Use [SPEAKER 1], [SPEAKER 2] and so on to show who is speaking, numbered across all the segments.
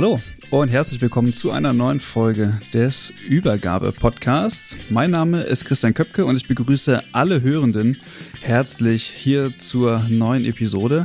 [SPEAKER 1] Hallo und herzlich willkommen zu einer neuen Folge des Übergabe-Podcasts. Mein Name ist Christian Köpke und ich begrüße alle Hörenden herzlich hier zur neuen Episode.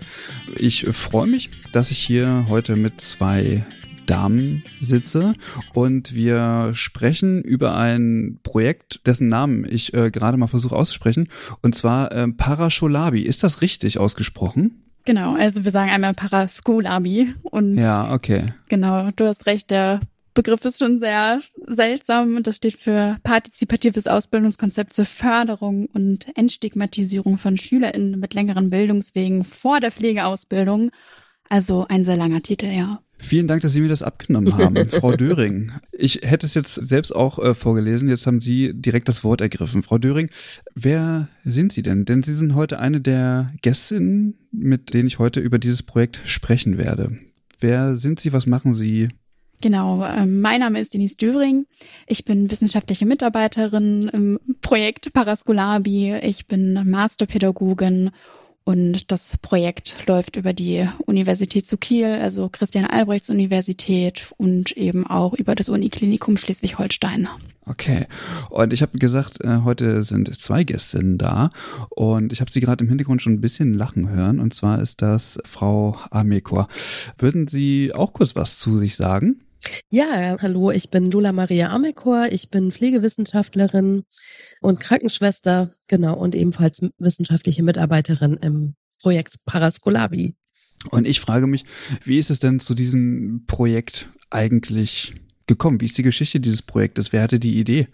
[SPEAKER 1] Ich freue mich, dass ich hier heute mit zwei Damen sitze und wir sprechen über ein Projekt, dessen Namen ich äh, gerade mal versuche auszusprechen, und zwar äh, Parasholabi. Ist das richtig ausgesprochen?
[SPEAKER 2] Genau, also wir sagen einmal Paraskolabi und
[SPEAKER 1] ja, okay.
[SPEAKER 2] Genau, du hast recht, der Begriff ist schon sehr seltsam. Das steht für partizipatives Ausbildungskonzept zur Förderung und Entstigmatisierung von SchülerInnen mit längeren Bildungswegen vor der Pflegeausbildung. Also ein sehr langer Titel, ja.
[SPEAKER 1] Vielen Dank, dass Sie mir das abgenommen haben, Frau Döring. Ich hätte es jetzt selbst auch äh, vorgelesen, jetzt haben Sie direkt das Wort ergriffen. Frau Döring, wer sind Sie denn? Denn Sie sind heute eine der Gästinnen, mit denen ich heute über dieses Projekt sprechen werde. Wer sind Sie? Was machen Sie?
[SPEAKER 2] Genau, äh, mein Name ist Denise Döring. Ich bin wissenschaftliche Mitarbeiterin im Projekt Paraskolabi. Ich bin Masterpädagogin und das Projekt läuft über die Universität zu Kiel, also Christian Albrechts Universität und eben auch über das Uniklinikum Schleswig-Holstein.
[SPEAKER 1] Okay. Und ich habe gesagt, äh, heute sind zwei Gästinnen da und ich habe sie gerade im Hintergrund schon ein bisschen lachen hören. Und zwar ist das Frau Amekor. Würden Sie auch kurz was zu sich sagen?
[SPEAKER 3] Ja, hallo, ich bin Lola Maria Amekor, ich bin Pflegewissenschaftlerin und Krankenschwester, genau, und ebenfalls wissenschaftliche Mitarbeiterin im Projekt Paraskolabi.
[SPEAKER 1] Und ich frage mich, wie ist es denn zu diesem Projekt eigentlich gekommen? Wie ist die Geschichte dieses Projektes? Wer hatte die Idee?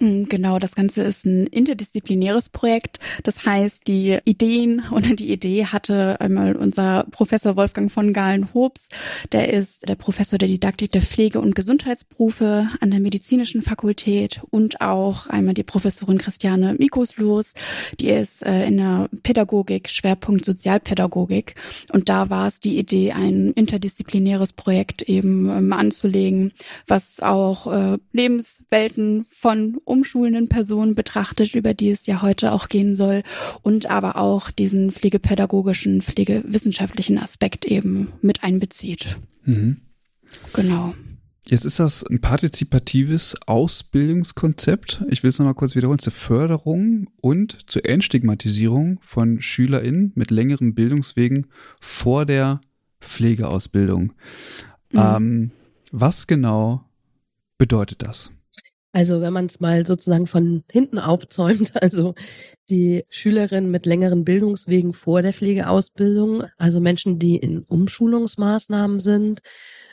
[SPEAKER 2] Mm, genau, das Ganze ist ein interdisziplinäres Projekt. Das heißt, die Ideen oder die Idee hatte einmal unser Professor Wolfgang von Gahlen-Hobs. Der ist der Professor der Didaktik der Pflege- und Gesundheitsberufe an der Medizinischen Fakultät und auch einmal die Professorin Christiane Mikoslos. Die ist äh, in der Pädagogik, Schwerpunkt Sozialpädagogik. Und da war es die Idee, ein interdisziplinäres Projekt eben ähm, anzulegen, was auch äh, Lebenswelten von umschulenden Personen betrachtet, über die es ja heute auch gehen soll, und aber auch diesen pflegepädagogischen, pflegewissenschaftlichen Aspekt eben mit einbezieht. Mhm. Genau.
[SPEAKER 1] Jetzt ist das ein partizipatives Ausbildungskonzept. Ich will es nochmal kurz wiederholen. Zur Förderung und zur Entstigmatisierung von SchülerInnen mit längeren Bildungswegen vor der Pflegeausbildung. Mhm. Ähm, was genau bedeutet das?
[SPEAKER 3] Also wenn man es mal sozusagen von hinten aufzäumt, also die Schülerinnen mit längeren Bildungswegen vor der Pflegeausbildung, also Menschen, die in Umschulungsmaßnahmen sind,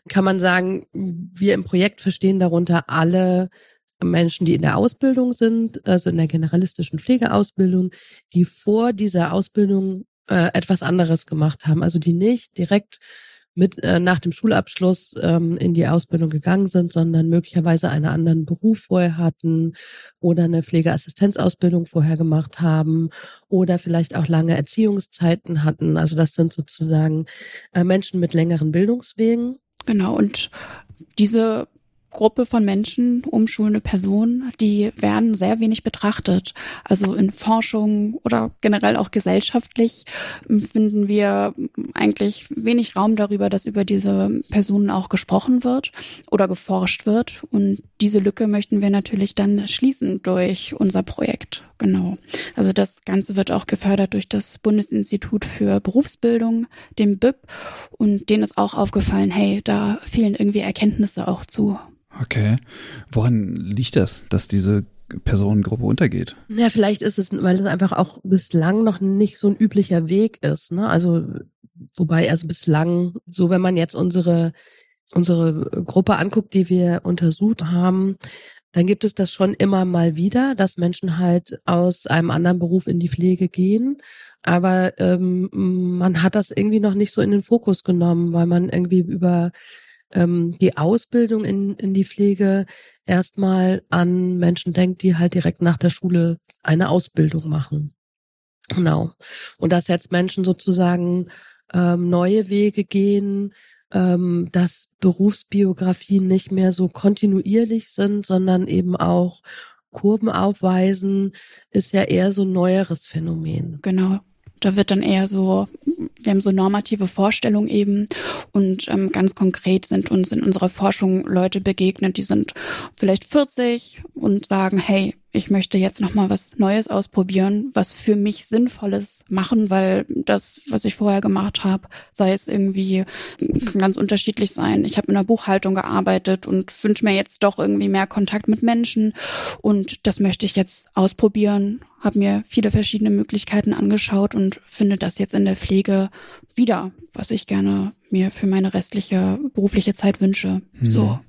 [SPEAKER 3] kann man sagen, wir im Projekt verstehen darunter alle Menschen, die in der Ausbildung sind, also in der generalistischen Pflegeausbildung, die vor dieser Ausbildung äh, etwas anderes gemacht haben, also die nicht direkt mit äh, nach dem Schulabschluss ähm, in die Ausbildung gegangen sind, sondern möglicherweise einen anderen Beruf vorher hatten oder eine Pflegeassistenzausbildung vorher gemacht haben oder vielleicht auch lange Erziehungszeiten hatten. Also das sind sozusagen äh, Menschen mit längeren Bildungswegen.
[SPEAKER 2] Genau, und diese Gruppe von Menschen, umschulende Personen, die werden sehr wenig betrachtet. Also in Forschung oder generell auch gesellschaftlich finden wir eigentlich wenig Raum darüber, dass über diese Personen auch gesprochen wird oder geforscht wird. Und diese Lücke möchten wir natürlich dann schließen durch unser Projekt. Genau. Also das Ganze wird auch gefördert durch das Bundesinstitut für Berufsbildung, dem BIP. Und denen ist auch aufgefallen, hey, da fehlen irgendwie Erkenntnisse auch zu.
[SPEAKER 1] Okay. Woran liegt das, dass diese Personengruppe untergeht.
[SPEAKER 3] Ja, vielleicht ist es, weil es einfach auch bislang noch nicht so ein üblicher Weg ist. Ne? Also wobei also bislang, so wenn man jetzt unsere unsere Gruppe anguckt, die wir untersucht haben, dann gibt es das schon immer mal wieder, dass Menschen halt aus einem anderen Beruf in die Pflege gehen. Aber ähm, man hat das irgendwie noch nicht so in den Fokus genommen, weil man irgendwie über ähm, die Ausbildung in, in die Pflege erstmal an Menschen denkt, die halt direkt nach der Schule eine Ausbildung machen. Genau. Und dass jetzt Menschen sozusagen ähm, neue Wege gehen, ähm, dass Berufsbiografien nicht mehr so kontinuierlich sind, sondern eben auch Kurven aufweisen, ist ja eher so ein neueres Phänomen.
[SPEAKER 2] Genau. Da wird dann eher so, wir haben so normative Vorstellungen eben. Und ähm, ganz konkret sind uns in unserer Forschung Leute begegnet, die sind vielleicht 40 und sagen, hey, ich möchte jetzt noch mal was Neues ausprobieren, was für mich Sinnvolles machen, weil das, was ich vorher gemacht habe, sei es irgendwie kann ganz unterschiedlich sein. Ich habe in der Buchhaltung gearbeitet und wünsche mir jetzt doch irgendwie mehr Kontakt mit Menschen und das möchte ich jetzt ausprobieren. Habe mir viele verschiedene Möglichkeiten angeschaut und finde das jetzt in der Pflege wieder, was ich gerne mir für meine restliche berufliche Zeit wünsche. Mhm. So.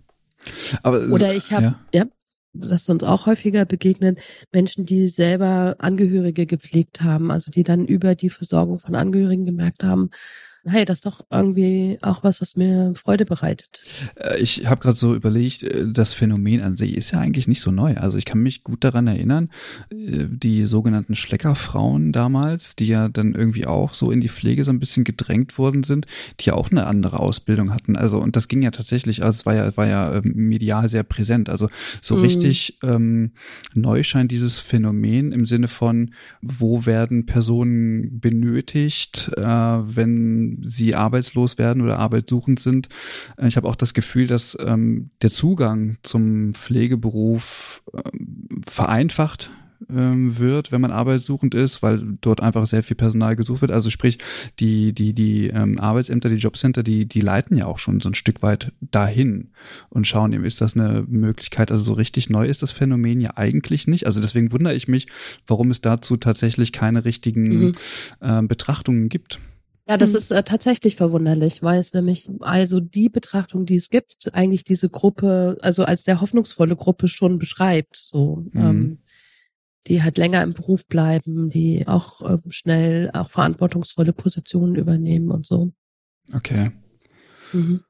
[SPEAKER 3] Aber, Oder ich habe, ja. ja das uns auch häufiger begegnet, Menschen, die selber Angehörige gepflegt haben, also die dann über die Versorgung von Angehörigen gemerkt haben, hey, das ist doch irgendwie auch was, was mir Freude bereitet.
[SPEAKER 1] Äh, ich habe gerade so überlegt, äh, das Phänomen an sich ist ja eigentlich nicht so neu. Also ich kann mich gut daran erinnern, äh, die sogenannten Schleckerfrauen damals, die ja dann irgendwie auch so in die Pflege so ein bisschen gedrängt worden sind, die ja auch eine andere Ausbildung hatten. Also und das ging ja tatsächlich, also es war ja, war ja ähm, medial sehr präsent. Also so mhm. richtig ähm, neu scheint dieses Phänomen im Sinne von, wo werden Personen benötigt, äh, wenn sie arbeitslos werden oder arbeitssuchend sind. Äh, ich habe auch das Gefühl, dass ähm, der Zugang zum Pflegeberuf ähm, vereinfacht ähm, wird, wenn man arbeitssuchend ist, weil dort einfach sehr viel Personal gesucht wird. Also sprich, die, die, die ähm, Arbeitsämter, die Jobcenter, die, die leiten ja auch schon so ein Stück weit dahin und schauen eben, ist das eine Möglichkeit? Also so richtig neu ist das Phänomen ja eigentlich nicht. Also deswegen wundere ich mich, warum es dazu tatsächlich keine richtigen mhm. äh, Betrachtungen gibt.
[SPEAKER 3] Ja, das mhm. ist äh, tatsächlich verwunderlich, weil es nämlich also die Betrachtung, die es gibt, eigentlich diese Gruppe, also als der hoffnungsvolle Gruppe schon beschreibt, so, mhm. ähm, die halt länger im Beruf bleiben, die auch äh, schnell auch verantwortungsvolle Positionen übernehmen und so.
[SPEAKER 1] Okay. Mhm.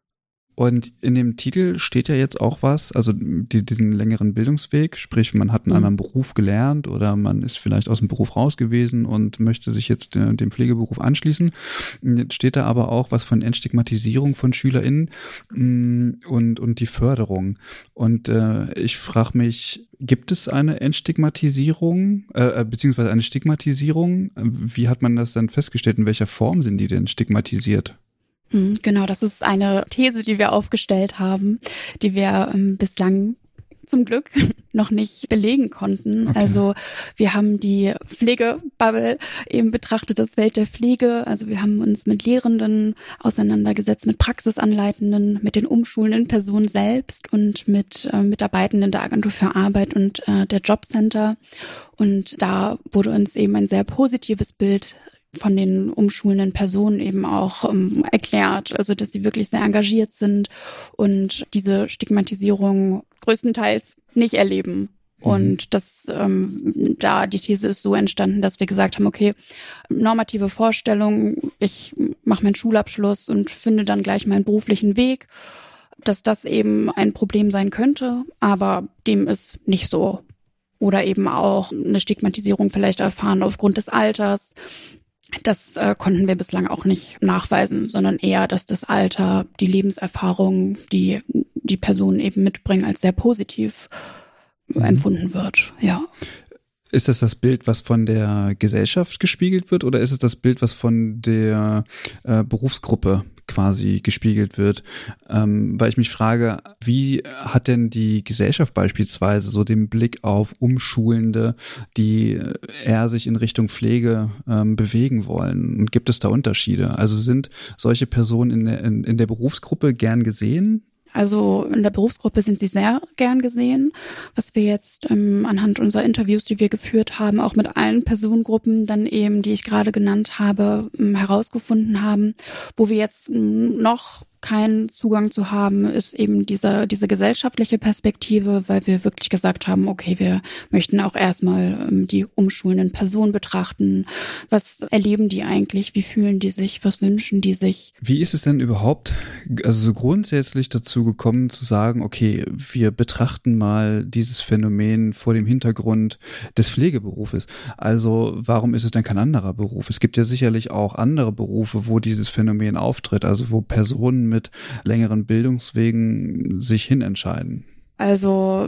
[SPEAKER 1] Und in dem Titel steht ja jetzt auch was, also die, diesen längeren Bildungsweg, sprich man hat einen mhm. anderen Beruf gelernt oder man ist vielleicht aus dem Beruf raus gewesen und möchte sich jetzt äh, dem Pflegeberuf anschließen. Jetzt steht da aber auch was von Entstigmatisierung von SchülerInnen mh, mm, und, und die Förderung. Und äh, ich frage mich, gibt es eine Entstigmatisierung, äh, äh, beziehungsweise eine Stigmatisierung? Wie hat man das dann festgestellt? In welcher Form sind die denn stigmatisiert?
[SPEAKER 2] Mhm, genau, das ist eine These, die wir aufgestellt haben, die wir ähm, bislang zum Glück noch nicht belegen konnten. Okay. Also wir haben die Pflegebubble eben betrachtet, das Welt der Pflege. Also wir haben uns mit Lehrenden auseinandergesetzt, mit Praxisanleitenden, mit den umschulenden Personen selbst und mit äh, Mitarbeitenden der Agentur für Arbeit und äh, der Jobcenter. Und da wurde uns eben ein sehr positives Bild von den umschulenden Personen eben auch ähm, erklärt, also dass sie wirklich sehr engagiert sind und diese Stigmatisierung größtenteils nicht erleben. Mhm. Und das ähm, da die These ist so entstanden, dass wir gesagt haben, okay, normative Vorstellung, ich mache meinen Schulabschluss und finde dann gleich meinen beruflichen Weg, dass das eben ein Problem sein könnte, aber dem ist nicht so oder eben auch eine Stigmatisierung vielleicht erfahren aufgrund des Alters, das äh, konnten wir bislang auch nicht nachweisen, sondern eher, dass das Alter, die Lebenserfahrung, die die Personen eben mitbringen, als sehr positiv mhm. empfunden wird. Ja.
[SPEAKER 1] Ist das das Bild, was von der Gesellschaft gespiegelt wird, oder ist es das Bild, was von der äh, Berufsgruppe quasi gespiegelt wird, ähm, weil ich mich frage, wie hat denn die Gesellschaft beispielsweise so den Blick auf Umschulende, die eher sich in Richtung Pflege ähm, bewegen wollen? Und gibt es da Unterschiede? Also sind solche Personen in der, in, in der Berufsgruppe gern gesehen?
[SPEAKER 2] Also in der Berufsgruppe sind sie sehr gern gesehen, was wir jetzt ähm, anhand unserer Interviews, die wir geführt haben, auch mit allen Personengruppen dann eben, die ich gerade genannt habe, ähm, herausgefunden haben, wo wir jetzt ähm, noch keinen Zugang zu haben, ist eben diese, diese gesellschaftliche Perspektive, weil wir wirklich gesagt haben, okay, wir möchten auch erstmal ähm, die umschulenden Personen betrachten. Was erleben die eigentlich? Wie fühlen die sich? Was wünschen die sich?
[SPEAKER 1] Wie ist es denn überhaupt, also so grundsätzlich dazu gekommen zu sagen, okay, wir betrachten mal dieses Phänomen vor dem Hintergrund des Pflegeberufes. Also warum ist es denn kein anderer Beruf? Es gibt ja sicherlich auch andere Berufe, wo dieses Phänomen auftritt, also wo Personen mit längeren Bildungswegen sich hinentscheiden?
[SPEAKER 2] Also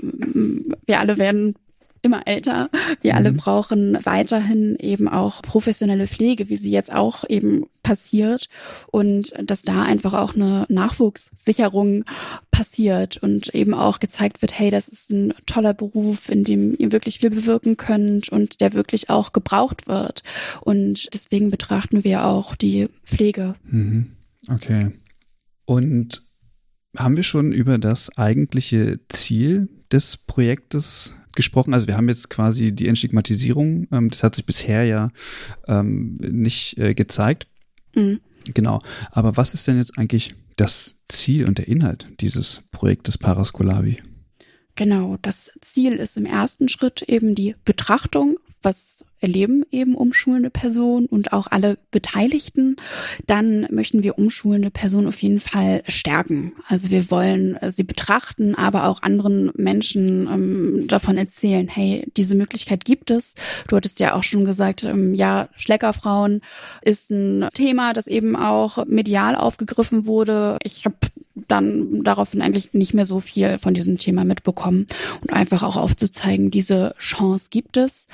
[SPEAKER 2] wir alle werden immer älter. Wir mhm. alle brauchen weiterhin eben auch professionelle Pflege, wie sie jetzt auch eben passiert und dass da einfach auch eine Nachwuchssicherung passiert und eben auch gezeigt wird, hey, das ist ein toller Beruf, in dem ihr wirklich viel bewirken könnt und der wirklich auch gebraucht wird. Und deswegen betrachten wir auch die Pflege.
[SPEAKER 1] Mhm. Okay. Und haben wir schon über das eigentliche Ziel des Projektes gesprochen? Also wir haben jetzt quasi die Entstigmatisierung, ähm, das hat sich bisher ja ähm, nicht äh, gezeigt. Mhm. Genau. Aber was ist denn jetzt eigentlich das Ziel und der Inhalt dieses Projektes Parascolavi?
[SPEAKER 2] Genau, das Ziel ist im ersten Schritt eben die Betrachtung was erleben eben umschulende Personen und auch alle Beteiligten, dann möchten wir umschulende Personen auf jeden Fall stärken. Also wir wollen äh, sie betrachten, aber auch anderen Menschen ähm, davon erzählen, hey, diese Möglichkeit gibt es. Du hattest ja auch schon gesagt, ähm, ja, Schleckerfrauen ist ein Thema, das eben auch medial aufgegriffen wurde. Ich habe dann daraufhin eigentlich nicht mehr so viel von diesem Thema mitbekommen und einfach auch aufzuzeigen, diese Chance gibt es.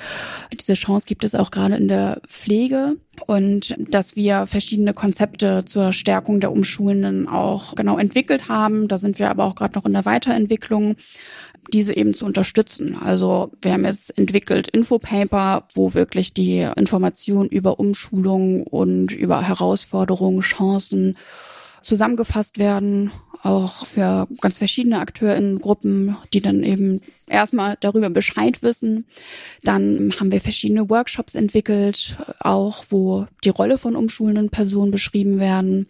[SPEAKER 2] Diese Chance gibt es auch gerade in der Pflege und dass wir verschiedene Konzepte zur Stärkung der Umschulenden auch genau entwickelt haben. Da sind wir aber auch gerade noch in der Weiterentwicklung diese eben zu unterstützen. Also wir haben jetzt entwickelt Infopaper, wo wirklich die Informationen über Umschulung und über Herausforderungen, Chancen zusammengefasst werden, auch für ganz verschiedene AkteurInnen-Gruppen, die dann eben erstmal darüber Bescheid wissen. Dann haben wir verschiedene Workshops entwickelt, auch wo die Rolle von umschulenden Personen beschrieben werden.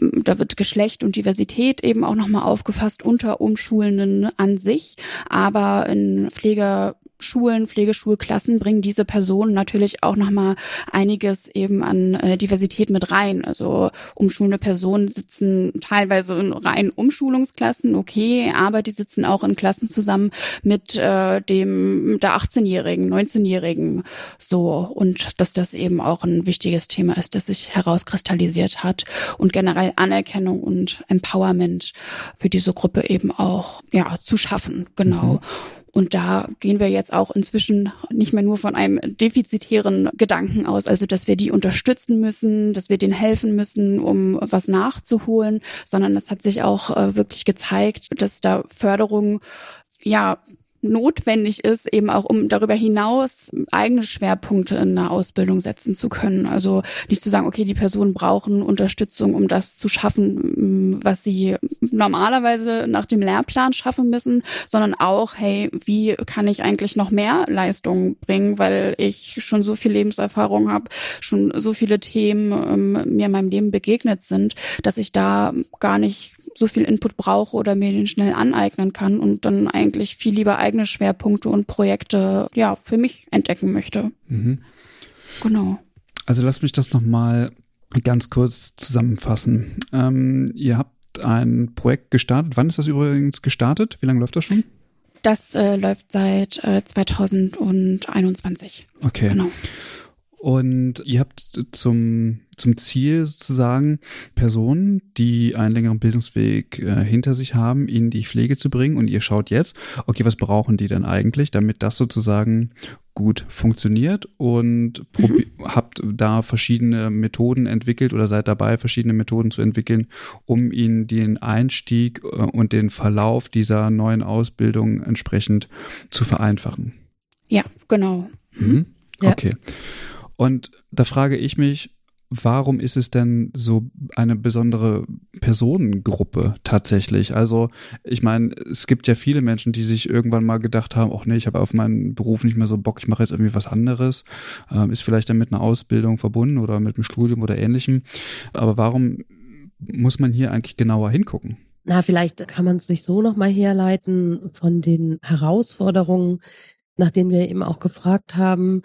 [SPEAKER 2] Da wird Geschlecht und Diversität eben auch nochmal aufgefasst unter Umschulenden an sich, aber in Pflege Schulen, Pflegeschulklassen bringen diese Personen natürlich auch nochmal einiges eben an äh, Diversität mit rein. Also umschulende Personen sitzen teilweise in rein Umschulungsklassen, okay, aber die sitzen auch in Klassen zusammen mit äh, dem der 18-Jährigen, 19-Jährigen so und dass das eben auch ein wichtiges Thema ist, das sich herauskristallisiert hat und generell Anerkennung und Empowerment für diese Gruppe eben auch ja zu schaffen, genau. Mhm. Und da gehen wir jetzt auch inzwischen nicht mehr nur von einem defizitären Gedanken aus, also dass wir die unterstützen müssen, dass wir denen helfen müssen, um was nachzuholen, sondern es hat sich auch äh, wirklich gezeigt, dass da Förderung ja notwendig ist, eben auch um darüber hinaus eigene Schwerpunkte in der Ausbildung setzen zu können. Also nicht zu sagen, okay, die Personen brauchen Unterstützung, um das zu schaffen, mm, was sie normalerweise nach dem Lehrplan schaffen müssen, sondern auch, hey, wie kann ich eigentlich noch mehr Leistung bringen, weil ich schon so viel Lebenserfahrung habe, schon so viele Themen ähm, mir in meinem Leben begegnet sind, dass ich da gar nicht so viel Input brauche oder mir den schnell aneignen kann und dann eigentlich viel lieber eigene Schwerpunkte und Projekte ja für mich entdecken möchte. Mhm. Genau.
[SPEAKER 1] Also lass mich das nochmal ganz kurz zusammenfassen. Ähm, ihr habt ein Projekt gestartet. Wann ist das übrigens gestartet? Wie lange läuft das schon?
[SPEAKER 2] Das äh, läuft seit äh, 2021.
[SPEAKER 1] Okay. Genau. Und ihr habt zum zum Ziel sozusagen, Personen, die einen längeren Bildungsweg äh, hinter sich haben, in die Pflege zu bringen. Und ihr schaut jetzt, okay, was brauchen die denn eigentlich, damit das sozusagen gut funktioniert und mhm. habt da verschiedene Methoden entwickelt oder seid dabei, verschiedene Methoden zu entwickeln, um ihnen den Einstieg äh, und den Verlauf dieser neuen Ausbildung entsprechend zu vereinfachen.
[SPEAKER 2] Ja, genau.
[SPEAKER 1] Mhm. Okay. Und da frage ich mich, warum ist es denn so eine besondere Personengruppe tatsächlich? Also ich meine, es gibt ja viele Menschen, die sich irgendwann mal gedacht haben, ach nee, ich habe auf meinen Beruf nicht mehr so Bock, ich mache jetzt irgendwie was anderes. Ähm, ist vielleicht dann mit einer Ausbildung verbunden oder mit einem Studium oder ähnlichem. Aber warum muss man hier eigentlich genauer hingucken?
[SPEAKER 3] Na, vielleicht kann man es sich so nochmal herleiten von den Herausforderungen, nach denen wir eben auch gefragt haben.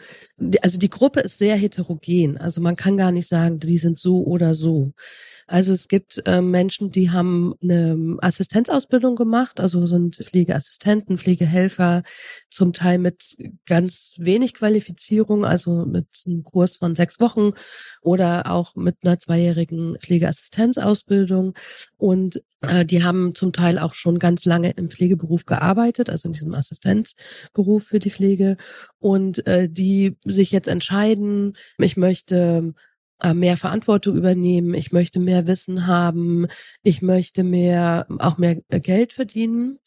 [SPEAKER 3] Also die Gruppe ist sehr heterogen. Also man kann gar nicht sagen, die sind so oder so. Also es gibt äh, Menschen, die haben eine Assistenzausbildung gemacht, also sind Pflegeassistenten, Pflegehelfer, zum Teil mit ganz wenig Qualifizierung, also mit einem Kurs von sechs Wochen oder auch mit einer zweijährigen Pflegeassistenzausbildung. Und äh, die haben zum Teil auch schon ganz lange im Pflegeberuf gearbeitet, also in diesem Assistenzberuf für die Pflege. Und äh, die sich jetzt entscheiden, ich möchte mehr Verantwortung übernehmen, ich möchte mehr Wissen haben, ich möchte mehr, auch mehr äh, Geld verdienen.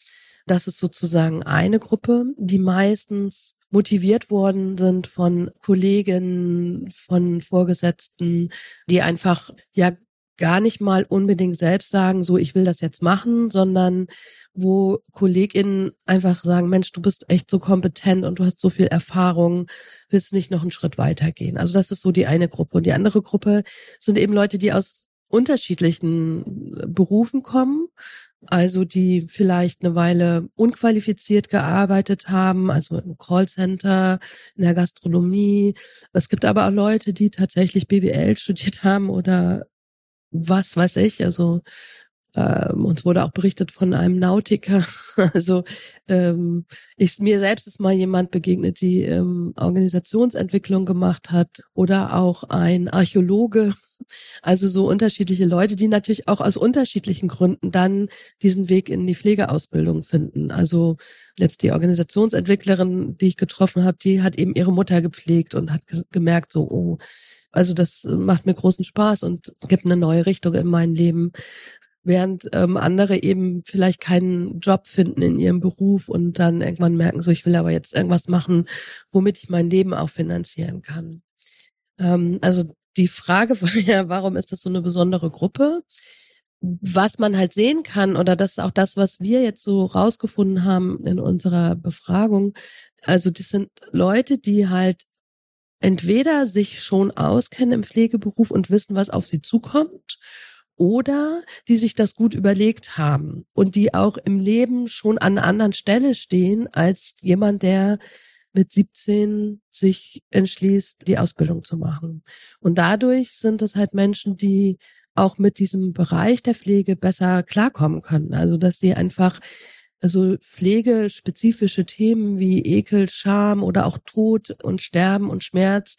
[SPEAKER 3] Das ist sozusagen eine Gruppe, die meistens motiviert worden sind von Kollegen, von Vorgesetzten, die einfach ja gar nicht mal unbedingt selbst sagen, so ich will das jetzt machen, sondern wo KollegInnen einfach sagen, Mensch, du bist echt so kompetent und du hast so viel Erfahrung, willst nicht noch einen Schritt weitergehen. Also das ist so die eine Gruppe. Und die andere Gruppe sind eben Leute, die aus unterschiedlichen Berufen kommen, also die vielleicht eine Weile unqualifiziert gearbeitet haben, also im Callcenter, in der Gastronomie. Es gibt aber auch Leute, die tatsächlich BWL studiert haben oder was weiß ich, also ähm, uns wurde auch berichtet von einem Nautiker. Also ähm, ich, mir selbst ist mal jemand begegnet, die ähm, Organisationsentwicklung gemacht hat oder auch ein Archäologe. Also so unterschiedliche Leute, die natürlich auch aus unterschiedlichen Gründen dann diesen Weg in die Pflegeausbildung finden. Also jetzt die Organisationsentwicklerin, die ich getroffen habe, die hat eben ihre Mutter gepflegt und hat gemerkt, so, oh, also das macht mir großen Spaß und gibt eine neue Richtung in mein Leben. Während ähm, andere eben vielleicht keinen Job finden in ihrem Beruf und dann irgendwann merken, so ich will aber jetzt irgendwas machen, womit ich mein Leben auch finanzieren kann. Ähm, also die Frage war ja, warum ist das so eine besondere Gruppe? Was man halt sehen kann, oder das ist auch das, was wir jetzt so rausgefunden haben in unserer Befragung. Also das sind Leute, die halt entweder sich schon auskennen im Pflegeberuf und wissen, was auf sie zukommt, oder die sich das gut überlegt haben und die auch im Leben schon an einer anderen Stelle stehen als jemand, der mit 17 sich entschließt, die Ausbildung zu machen. Und dadurch sind es halt Menschen, die auch mit diesem Bereich der Pflege besser klarkommen können. Also, dass sie einfach also pflegespezifische Themen wie Ekel, Scham oder auch Tod und Sterben und Schmerz,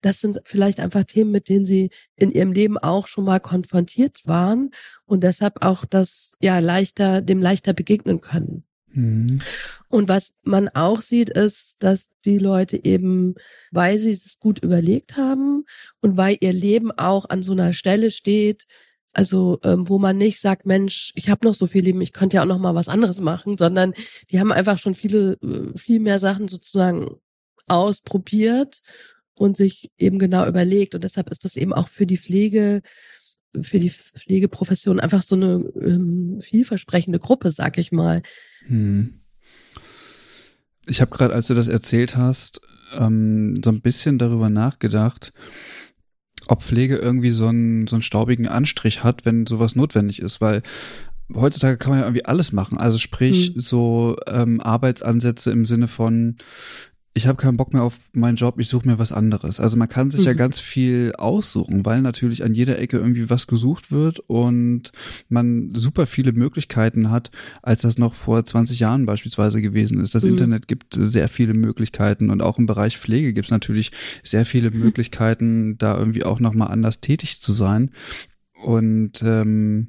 [SPEAKER 3] das sind vielleicht einfach Themen, mit denen sie in ihrem Leben auch schon mal konfrontiert waren und deshalb auch das ja leichter, dem leichter begegnen können. Mhm. Und was man auch sieht, ist, dass die Leute eben, weil sie es gut überlegt haben und weil ihr Leben auch an so einer Stelle steht, also ähm, wo man nicht sagt, Mensch, ich habe noch so viel Leben, ich könnte ja auch noch mal was anderes machen, sondern die haben einfach schon viele, äh, viel mehr Sachen sozusagen ausprobiert und sich eben genau überlegt. Und deshalb ist das eben auch für die Pflege, für die Pflegeprofession einfach so eine ähm, vielversprechende Gruppe, sag ich mal. Hm.
[SPEAKER 1] Ich habe gerade, als du das erzählt hast, ähm, so ein bisschen darüber nachgedacht, ob Pflege irgendwie so einen, so einen staubigen Anstrich hat, wenn sowas notwendig ist, weil heutzutage kann man ja irgendwie alles machen. Also sprich, mhm. so ähm, Arbeitsansätze im Sinne von ich habe keinen Bock mehr auf meinen Job, ich suche mir was anderes. Also man kann sich mhm. ja ganz viel aussuchen, weil natürlich an jeder Ecke irgendwie was gesucht wird und man super viele Möglichkeiten hat, als das noch vor 20 Jahren beispielsweise gewesen ist. Das mhm. Internet gibt sehr viele Möglichkeiten und auch im Bereich Pflege gibt es natürlich sehr viele Möglichkeiten, da irgendwie auch nochmal anders tätig zu sein. Und ähm,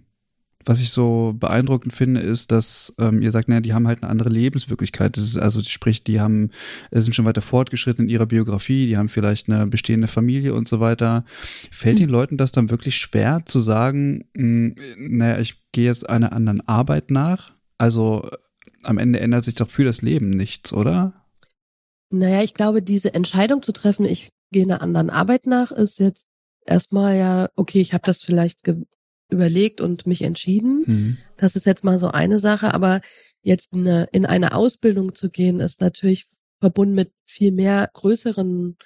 [SPEAKER 1] was ich so beeindruckend finde, ist, dass ähm, ihr sagt, naja, die haben halt eine andere Lebenswirklichkeit. Ist also sprich, die haben, äh, sind schon weiter fortgeschritten in ihrer Biografie, die haben vielleicht eine bestehende Familie und so weiter. Fällt den hm. Leuten das dann wirklich schwer zu sagen, mh, hm, naja, ich gehe jetzt einer anderen Arbeit nach? Also äh, am Ende ändert sich doch für das Leben nichts, oder?
[SPEAKER 3] Naja, ich glaube, diese Entscheidung zu treffen, ich gehe einer anderen Arbeit nach, ist jetzt erstmal ja, okay, ich habe das vielleicht überlegt und mich entschieden. Mhm. Das ist jetzt mal so eine Sache, aber jetzt in eine, in eine Ausbildung zu gehen, ist natürlich verbunden mit viel mehr größeren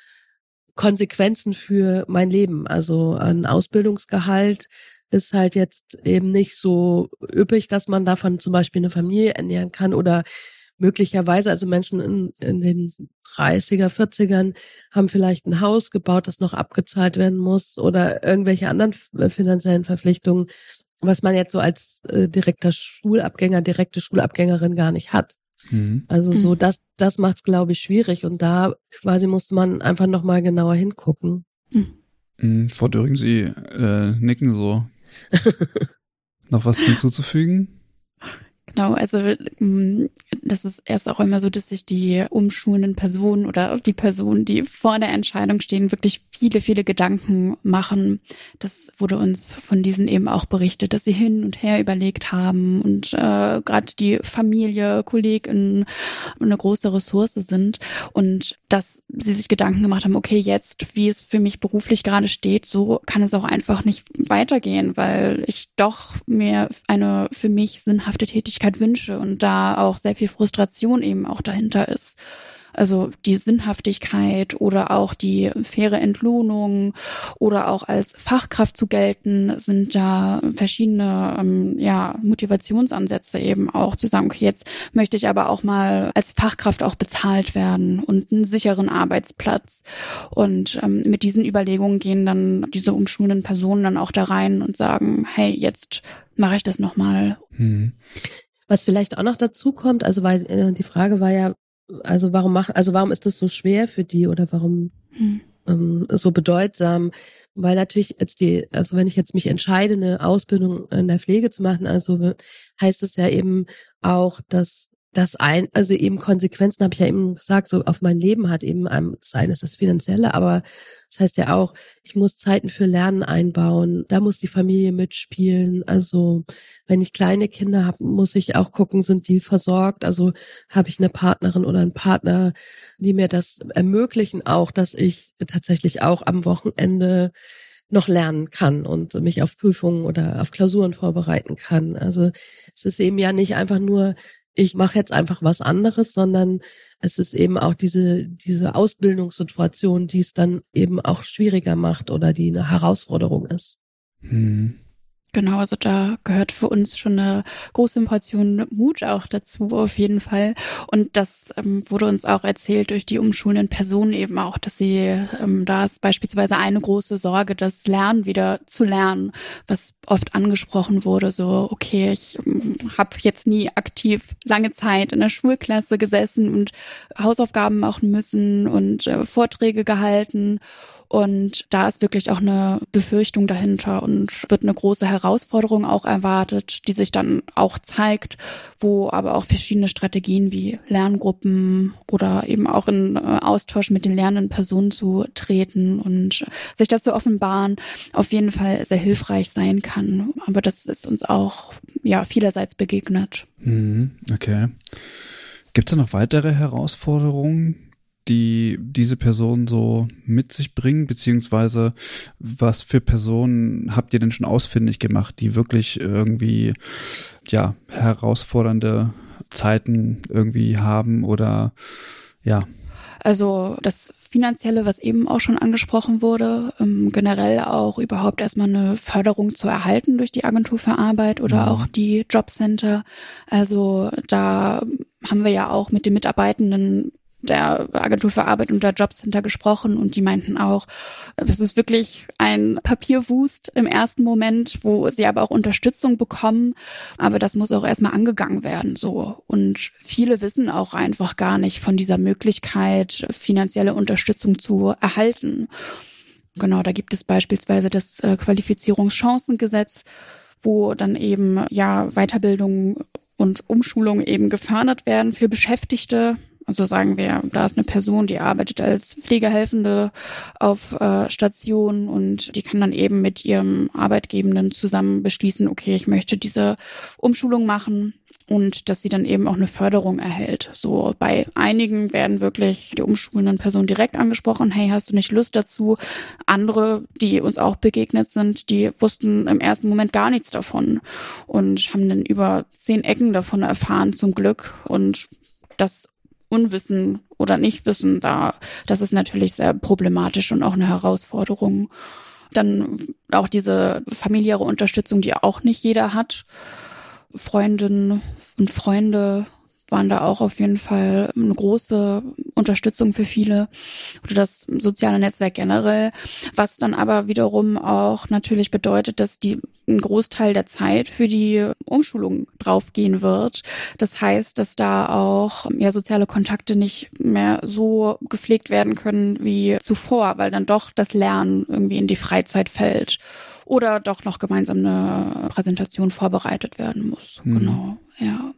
[SPEAKER 3] Konsequenzen für mein Leben. Also ein Ausbildungsgehalt ist halt jetzt eben nicht so üppig, dass man davon zum Beispiel eine Familie ernähren kann oder möglicherweise, also Menschen in, in den 30er, 40ern haben vielleicht ein Haus gebaut, das noch abgezahlt werden muss oder irgendwelche anderen äh, finanziellen Verpflichtungen, was man jetzt so als äh, direkter Schulabgänger, direkte Schulabgängerin gar nicht hat. Mhm. Also so, mhm. das, das macht es, glaube ich, schwierig. Und da quasi musste man einfach nochmal genauer hingucken.
[SPEAKER 1] Mhm. Mhm, Frau Döring, Sie äh, nicken so. Noch was hinzuzufügen?
[SPEAKER 2] Genau, also mm, das ist erst auch immer so, dass sich die umschulenden Personen oder die Personen, die vor der Entscheidung stehen, wirklich viele, viele Gedanken machen. Das wurde uns von diesen eben auch berichtet, dass sie hin und her überlegt haben und äh, gerade die Familie, Kolleginnen eine große Ressource sind und dass sie sich Gedanken gemacht haben, okay, jetzt, wie es für mich beruflich gerade steht, so kann es auch einfach nicht weitergehen, weil ich doch mir eine für mich sinnhafte Tätigkeit Möglichkeit wünsche und da auch sehr viel Frustration eben auch dahinter ist. Also die Sinnhaftigkeit oder auch die faire Entlohnung oder auch als Fachkraft zu gelten, sind da verschiedene ähm, ja, Motivationsansätze eben auch zu sagen, okay, jetzt möchte ich aber auch mal als Fachkraft auch bezahlt werden und einen sicheren Arbeitsplatz. Und ähm, mit diesen Überlegungen gehen dann diese umschulenden Personen dann auch da rein und sagen, hey, jetzt mache ich das nochmal. Hm.
[SPEAKER 3] Was vielleicht auch noch dazu kommt, also weil äh, die Frage war ja, also warum machen, also warum ist das so schwer für die oder warum hm. ähm, so bedeutsam? Weil natürlich jetzt die, also wenn ich jetzt mich entscheide, eine Ausbildung in der Pflege zu machen, also heißt es ja eben auch, dass das ein, also eben Konsequenzen habe ich ja eben gesagt, so auf mein Leben hat eben das eine ist das Finanzielle, aber das heißt ja auch, ich muss Zeiten für Lernen einbauen, da muss die Familie mitspielen. Also wenn ich kleine Kinder habe, muss ich auch gucken, sind die versorgt? Also habe ich eine Partnerin oder einen Partner, die mir das ermöglichen, auch, dass ich tatsächlich auch am Wochenende noch lernen kann und mich auf Prüfungen oder auf Klausuren vorbereiten kann. Also es ist eben ja nicht einfach nur ich mache jetzt einfach was anderes, sondern es ist eben auch diese, diese Ausbildungssituation, die es dann eben auch schwieriger macht oder die eine Herausforderung ist. Hm.
[SPEAKER 2] Genau, also da gehört für uns schon eine große Portion Mut auch dazu, auf jeden Fall. Und das ähm, wurde uns auch erzählt durch die umschulenden Personen eben auch, dass sie, ähm, da ist beispielsweise eine große Sorge, das Lernen wieder zu lernen, was oft angesprochen wurde, so, okay, ich ähm, habe jetzt nie aktiv lange Zeit in der Schulklasse gesessen und Hausaufgaben machen müssen und äh, Vorträge gehalten. Und da ist wirklich auch eine Befürchtung dahinter und wird eine große Herausforderung auch erwartet, die sich dann auch zeigt, wo aber auch verschiedene Strategien wie Lerngruppen oder eben auch in äh, Austausch mit den lernenden Personen zu treten und sich das zu offenbaren, auf jeden Fall sehr hilfreich sein kann. Aber das ist uns auch ja vielerseits begegnet.
[SPEAKER 1] Mhm, okay. Gibt es noch weitere Herausforderungen, die diese Personen so mit sich bringen, beziehungsweise was für Personen habt ihr denn schon ausfindig gemacht, die wirklich irgendwie, ja, herausfordernde Zeiten irgendwie haben oder, ja.
[SPEAKER 2] Also das Finanzielle, was eben auch schon angesprochen wurde, ähm, generell auch überhaupt erstmal eine Förderung zu erhalten durch die Agentur für Arbeit oder mhm. auch die Jobcenter. Also da haben wir ja auch mit den Mitarbeitenden der Agentur für Arbeit und der Jobcenter gesprochen und die meinten auch, es ist wirklich ein Papierwust im ersten Moment, wo sie aber auch Unterstützung bekommen. Aber das muss auch erstmal angegangen werden, so. Und viele wissen auch einfach gar nicht von dieser Möglichkeit, finanzielle Unterstützung zu erhalten. Genau, da gibt es beispielsweise das äh, Qualifizierungschancengesetz, wo dann eben ja Weiterbildung und Umschulung eben gefördert werden für Beschäftigte. Also sagen wir, da ist eine Person, die arbeitet als Pflegehelfende auf äh, Station und die kann dann eben mit ihrem Arbeitgebenden zusammen beschließen, okay, ich möchte diese Umschulung machen und dass sie dann eben auch eine Förderung erhält. So bei einigen werden wirklich die umschulenden Personen direkt angesprochen, hey, hast du nicht Lust dazu? Andere, die uns auch begegnet sind, die wussten im ersten Moment gar nichts davon und haben dann über zehn Ecken davon erfahren zum Glück und das Unwissen oder Nichtwissen da, das ist natürlich sehr problematisch und auch eine Herausforderung. Dann auch diese familiäre Unterstützung, die auch nicht jeder hat. Freundinnen und Freunde waren da auch auf jeden Fall eine große Unterstützung für viele oder das soziale Netzwerk generell, was dann aber wiederum auch natürlich bedeutet, dass die ein Großteil der Zeit für die Umschulung draufgehen wird. Das heißt, dass da auch ja soziale Kontakte nicht mehr so gepflegt werden können wie zuvor, weil dann doch das Lernen irgendwie in die Freizeit fällt oder doch noch gemeinsam eine Präsentation vorbereitet werden muss. Mhm. Genau. Ja.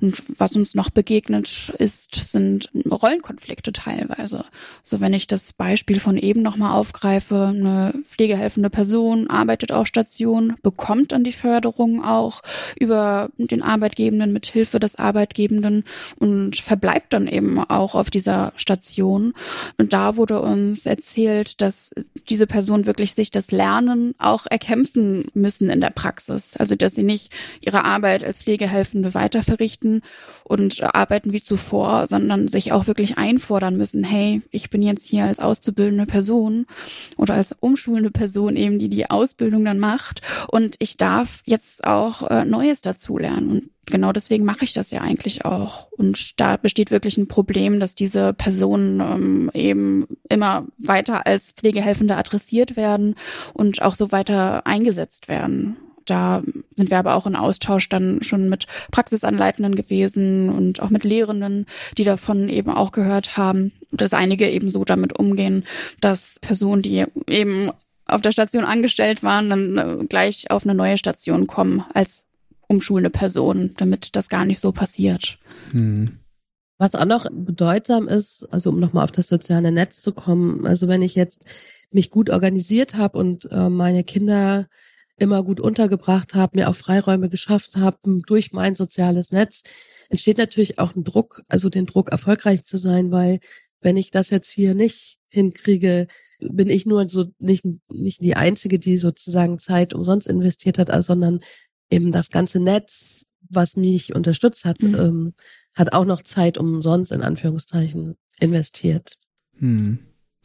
[SPEAKER 2] Und was uns noch begegnet ist, sind Rollenkonflikte teilweise. So wenn ich das Beispiel von eben nochmal aufgreife, eine pflegehelfende Person arbeitet auf Station, bekommt dann die Förderung auch über den Arbeitgebenden mit Hilfe des Arbeitgebenden und verbleibt dann eben auch auf dieser Station. Und da wurde uns erzählt, dass diese Person wirklich sich das Lernen auch erkämpfen müssen in der Praxis. Also dass sie nicht ihre Arbeit als Pflegehelfende weiter verrichten und arbeiten wie zuvor, sondern sich auch wirklich einfordern müssen, hey, ich bin jetzt hier als auszubildende Person oder als umschulende Person eben, die die Ausbildung dann macht. Und ich darf jetzt auch äh, Neues dazulernen. Und genau deswegen mache ich das ja eigentlich auch. Und da besteht wirklich ein Problem, dass diese Personen ähm, eben immer weiter als Pflegehelfende adressiert werden und auch so weiter eingesetzt werden da sind wir aber auch in Austausch dann schon mit Praxisanleitenden gewesen und auch mit Lehrenden, die davon eben auch gehört haben, dass einige eben so damit umgehen, dass Personen, die eben auf der Station angestellt waren, dann äh, gleich auf eine neue Station kommen als umschulende Person, damit das gar nicht so passiert. Hm.
[SPEAKER 3] Was auch noch bedeutsam ist, also um nochmal auf das soziale Netz zu kommen, also wenn ich jetzt mich gut organisiert habe und äh, meine Kinder immer gut untergebracht habe, mir auch Freiräume geschafft habe durch mein soziales Netz, entsteht natürlich auch ein Druck, also den Druck erfolgreich zu sein, weil wenn ich das jetzt hier nicht hinkriege, bin ich nur so nicht, nicht die einzige, die sozusagen Zeit umsonst investiert hat, sondern eben das ganze Netz, was mich unterstützt hat, mhm. ähm, hat auch noch Zeit umsonst in Anführungszeichen investiert. Mhm.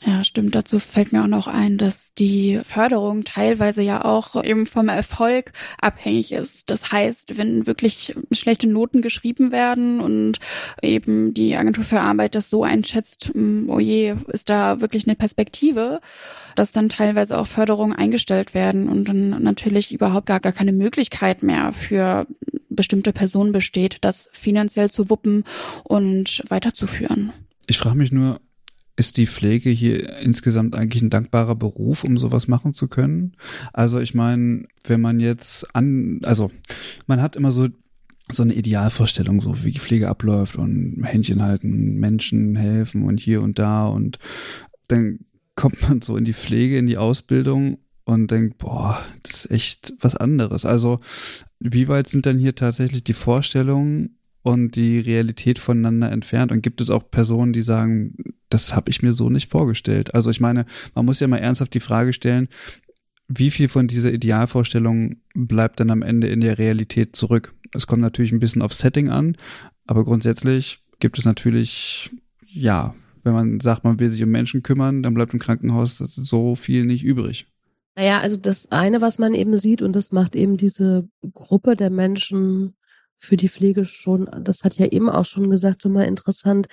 [SPEAKER 2] Ja, stimmt. Dazu fällt mir auch noch ein, dass die Förderung teilweise ja auch eben vom Erfolg abhängig ist. Das heißt, wenn wirklich schlechte Noten geschrieben werden und eben die Agentur für Arbeit das so einschätzt, hm, oh je, ist da wirklich eine Perspektive, dass dann teilweise auch Förderungen eingestellt werden und dann natürlich überhaupt gar, gar keine Möglichkeit mehr für bestimmte Personen besteht, das finanziell zu wuppen und weiterzuführen.
[SPEAKER 1] Ich frage mich nur, ist die Pflege hier insgesamt eigentlich ein dankbarer Beruf, um sowas machen zu können? Also ich meine, wenn man jetzt an, also man hat immer so so eine Idealvorstellung, so wie Pflege abläuft und Händchen halten, Menschen helfen und hier und da und dann kommt man so in die Pflege, in die Ausbildung und denkt, boah, das ist echt was anderes. Also wie weit sind denn hier tatsächlich die Vorstellungen und die Realität voneinander entfernt? Und gibt es auch Personen, die sagen, das habe ich mir so nicht vorgestellt? Also ich meine, man muss ja mal ernsthaft die Frage stellen, wie viel von dieser Idealvorstellung bleibt dann am Ende in der Realität zurück? Es kommt natürlich ein bisschen auf Setting an, aber grundsätzlich gibt es natürlich, ja, wenn man sagt, man will sich um Menschen kümmern, dann bleibt im Krankenhaus so viel nicht übrig.
[SPEAKER 3] Naja, also das eine, was man eben sieht, und das macht eben diese Gruppe der Menschen für die Pflege schon, das hat ja eben auch schon gesagt, schon mal interessant,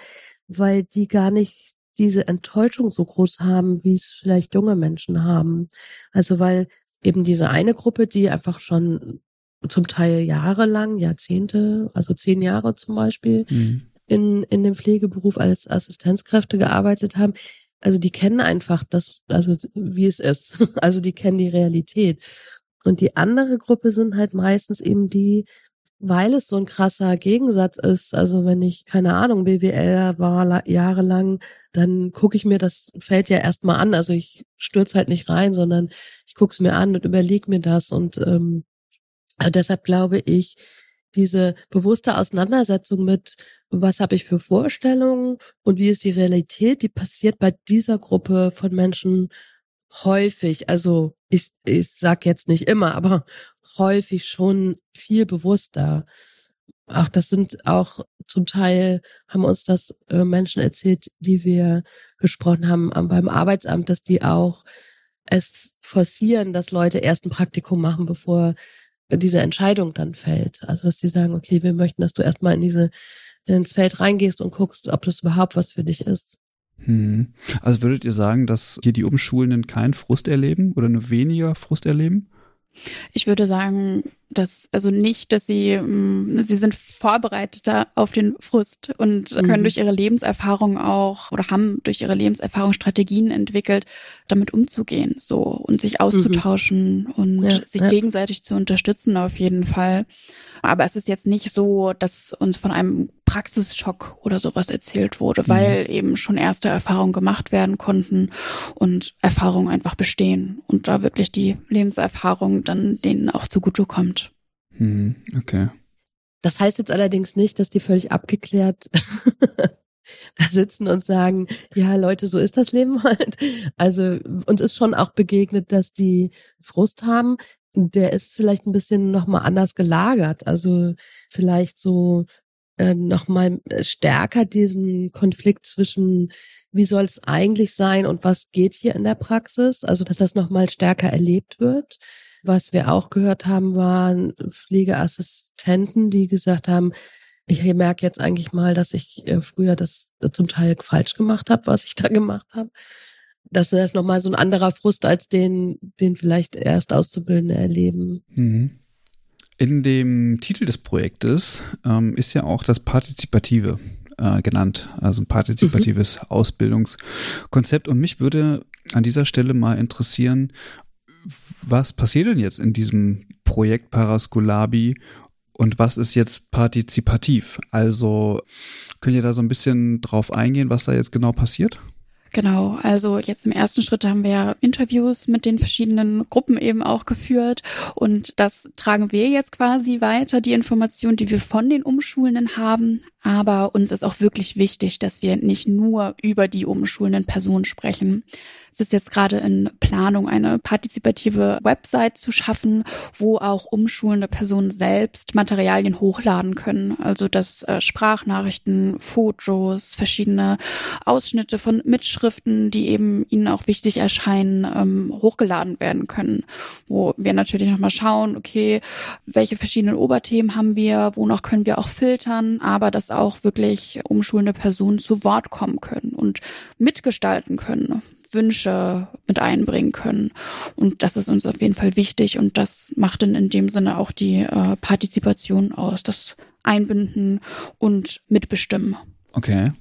[SPEAKER 3] weil die gar nicht diese Enttäuschung so groß haben, wie es vielleicht junge Menschen haben. Also weil eben diese eine Gruppe, die einfach schon zum Teil jahrelang, Jahrzehnte, also zehn Jahre zum Beispiel, mhm. in, in dem Pflegeberuf als Assistenzkräfte gearbeitet haben, also die kennen einfach das, also wie es ist. Also die kennen die Realität. Und die andere Gruppe sind halt meistens eben die, weil es so ein krasser Gegensatz ist. Also wenn ich, keine Ahnung, BWL war jahrelang, dann gucke ich mir das Feld ja erstmal an. Also ich stürze halt nicht rein, sondern ich gucke es mir an und überlege mir das. Und ähm, deshalb glaube ich, diese bewusste Auseinandersetzung mit, was habe ich für Vorstellungen und wie ist die Realität, die passiert bei dieser Gruppe von Menschen häufig. Also ich, ich sag jetzt nicht immer, aber häufig schon viel bewusster. Ach, das sind auch zum Teil haben uns das äh, Menschen erzählt, die wir gesprochen haben beim Arbeitsamt, dass die auch es forcieren, dass Leute erst ein Praktikum machen, bevor diese Entscheidung dann fällt. Also dass die sagen, okay, wir möchten, dass du erstmal in diese ins Feld reingehst und guckst, ob das überhaupt was für dich ist.
[SPEAKER 1] Hm. Also würdet ihr sagen, dass hier die Umschulenden keinen Frust erleben oder nur weniger Frust erleben?
[SPEAKER 2] Ich würde sagen, dass, also nicht, dass sie, mm, sie sind vorbereiteter auf den Frust und können mhm. durch ihre Lebenserfahrung auch oder haben durch ihre Lebenserfahrung Strategien entwickelt, damit umzugehen, so und sich auszutauschen mhm. und ja, sich ja. gegenseitig zu unterstützen auf jeden Fall. Aber es ist jetzt nicht so, dass uns von einem Praxisschock oder sowas erzählt wurde, mhm. weil eben schon erste Erfahrungen gemacht werden konnten und Erfahrungen einfach bestehen und da wirklich die Lebenserfahrung dann denen auch zugutekommt.
[SPEAKER 1] Mhm. Okay.
[SPEAKER 3] Das heißt jetzt allerdings nicht, dass die völlig abgeklärt da sitzen und sagen, ja Leute, so ist das Leben halt. Also uns ist schon auch begegnet, dass die Frust haben. Der ist vielleicht ein bisschen nochmal anders gelagert. Also vielleicht so äh, nochmal stärker diesen Konflikt zwischen, wie soll es eigentlich sein und was geht hier in der Praxis? Also, dass das nochmal stärker erlebt wird. Was wir auch gehört haben, waren Pflegeassistenten, die gesagt haben, ich merke jetzt eigentlich mal, dass ich äh, früher das zum Teil falsch gemacht habe, was ich da gemacht habe. Das ist nochmal so ein anderer Frust als den, den vielleicht erst Auszubildende erleben.
[SPEAKER 1] Mhm. In dem Titel des Projektes ähm, ist ja auch das Partizipative äh, genannt, also ein partizipatives mhm. Ausbildungskonzept. Und mich würde an dieser Stelle mal interessieren, was passiert denn jetzt in diesem Projekt Paraskolabi und was ist jetzt partizipativ? Also könnt ihr da so ein bisschen drauf eingehen, was da jetzt genau passiert?
[SPEAKER 2] Genau, also jetzt im ersten Schritt haben wir Interviews mit den verschiedenen Gruppen eben auch geführt und das tragen wir jetzt quasi weiter, die Informationen, die wir von den Umschulenden haben. Aber uns ist auch wirklich wichtig, dass wir nicht nur über die umschulenden Personen sprechen. Es ist jetzt gerade in Planung, eine partizipative Website zu schaffen, wo auch umschulende Personen selbst Materialien hochladen können. Also dass äh, Sprachnachrichten, Fotos, verschiedene Ausschnitte von Mitschriften, die eben ihnen auch wichtig erscheinen, ähm, hochgeladen werden können. Wo wir natürlich nochmal schauen, okay, welche verschiedenen Oberthemen haben wir, wo noch können wir auch filtern, aber dass auch wirklich umschulende Personen zu Wort kommen können und mitgestalten können. Wünsche mit einbringen können. Und das ist uns auf jeden Fall wichtig und das macht dann in dem Sinne auch die äh, Partizipation aus, das Einbinden und Mitbestimmen.
[SPEAKER 1] Okay.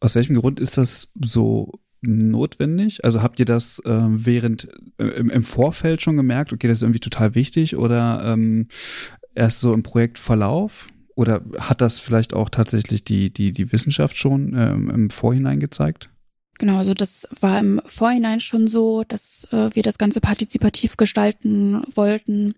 [SPEAKER 1] Aus welchem Grund ist das so notwendig? Also habt ihr das äh, während äh, im, im, Vorfeld schon gemerkt, okay, das ist irgendwie total wichtig oder ähm, erst so im Projektverlauf? Oder hat das vielleicht auch tatsächlich die, die, die Wissenschaft schon ähm, im Vorhinein gezeigt?
[SPEAKER 2] Genau, also das war im Vorhinein schon so, dass äh, wir das Ganze partizipativ gestalten wollten.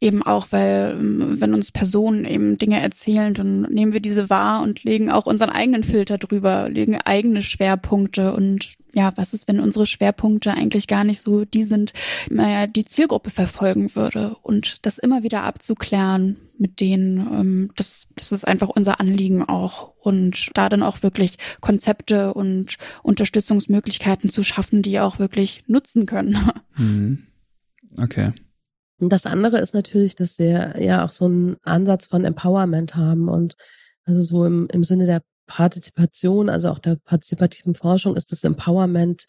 [SPEAKER 2] Eben auch, weil ähm, wenn uns Personen eben Dinge erzählen, dann nehmen wir diese wahr und legen auch unseren eigenen Filter drüber, legen eigene Schwerpunkte und ja, was ist, wenn unsere Schwerpunkte eigentlich gar nicht so die sind, naja, die Zielgruppe verfolgen würde und das immer wieder abzuklären mit denen, ähm, das, das ist einfach unser Anliegen auch und da dann auch wirklich Konzepte und Unterstützungsmöglichkeiten zu schaffen, die auch wirklich nutzen können.
[SPEAKER 1] Mhm. Okay.
[SPEAKER 3] Und das andere ist natürlich, dass wir ja auch so einen Ansatz von Empowerment haben und also so im, im Sinne der Partizipation, also auch der partizipativen Forschung, ist das Empowerment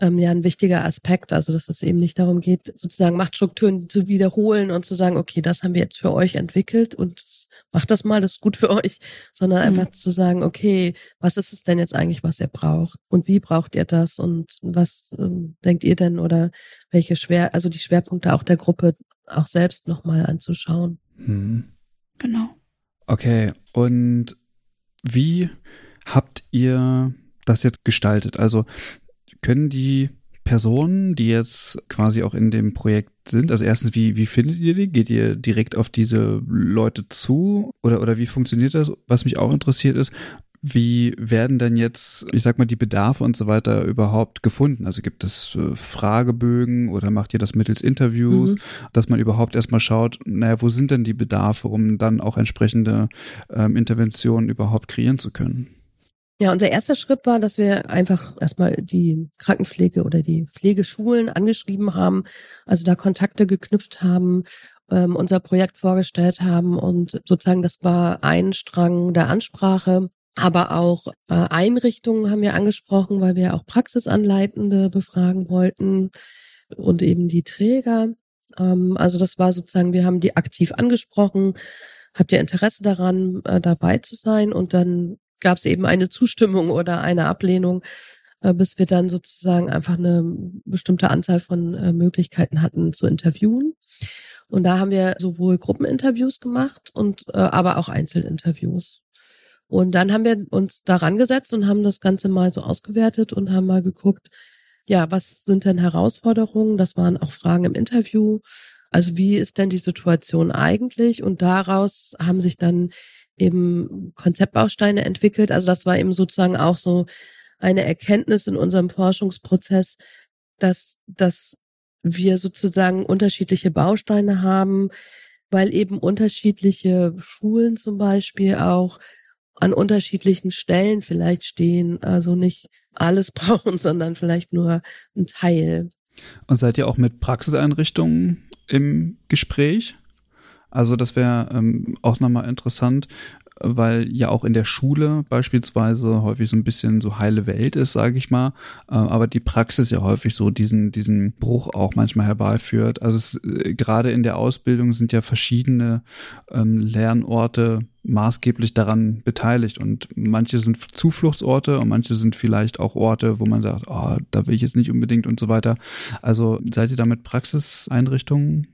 [SPEAKER 3] ähm, ja ein wichtiger Aspekt. Also dass es eben nicht darum geht, sozusagen Machtstrukturen zu wiederholen und zu sagen, okay, das haben wir jetzt für euch entwickelt und macht das mal, das ist gut für euch, sondern mhm. einfach zu sagen, okay, was ist es denn jetzt eigentlich, was ihr braucht und wie braucht ihr das und was ähm, denkt ihr denn oder welche schwer, also die Schwerpunkte auch der Gruppe auch selbst nochmal anzuschauen.
[SPEAKER 2] Mhm. Genau.
[SPEAKER 1] Okay, und wie habt ihr das jetzt gestaltet? Also können die Personen, die jetzt quasi auch in dem Projekt sind, also erstens, wie, wie findet ihr die? Geht ihr direkt auf diese Leute zu? Oder, oder wie funktioniert das? Was mich auch interessiert ist, wie werden denn jetzt, ich sag mal, die Bedarfe und so weiter überhaupt gefunden? Also gibt es äh, Fragebögen oder macht ihr das mittels Interviews, mhm. dass man überhaupt erstmal schaut, naja, wo sind denn die Bedarfe, um dann auch entsprechende ähm, Interventionen überhaupt kreieren zu können?
[SPEAKER 3] Ja, unser erster Schritt war, dass wir einfach erstmal die Krankenpflege oder die Pflegeschulen angeschrieben haben, also da Kontakte geknüpft haben, ähm, unser Projekt vorgestellt haben und sozusagen das war ein Strang der Ansprache. Aber auch äh, Einrichtungen haben wir angesprochen, weil wir auch Praxisanleitende befragen wollten und eben die Träger. Ähm, also das war sozusagen, wir haben die aktiv angesprochen. Habt ihr Interesse daran, äh, dabei zu sein? Und dann gab es eben eine Zustimmung oder eine Ablehnung, äh, bis wir dann sozusagen einfach eine bestimmte Anzahl von äh, Möglichkeiten hatten zu interviewen. Und da haben wir sowohl Gruppeninterviews gemacht und äh, aber auch Einzelinterviews. Und dann haben wir uns daran gesetzt und haben das Ganze mal so ausgewertet und haben mal geguckt, ja, was sind denn Herausforderungen? Das waren auch Fragen im Interview. Also wie ist denn die Situation eigentlich? Und daraus haben sich dann eben Konzeptbausteine entwickelt. Also das war eben sozusagen auch so eine Erkenntnis in unserem Forschungsprozess, dass, dass wir sozusagen unterschiedliche Bausteine haben, weil eben unterschiedliche Schulen zum Beispiel auch an unterschiedlichen Stellen vielleicht stehen, also nicht alles brauchen, sondern vielleicht nur ein Teil.
[SPEAKER 1] Und seid ihr auch mit Praxiseinrichtungen im Gespräch? Also das wäre ähm, auch nochmal interessant, weil ja auch in der Schule beispielsweise häufig so ein bisschen so heile Welt ist, sage ich mal, äh, aber die Praxis ja häufig so diesen diesen Bruch auch manchmal herbeiführt. Also es, äh, gerade in der Ausbildung sind ja verschiedene ähm, Lernorte maßgeblich daran beteiligt und manche sind Zufluchtsorte und manche sind vielleicht auch Orte, wo man sagt, oh, da will ich jetzt nicht unbedingt und so weiter. Also seid ihr da mit Praxiseinrichtungen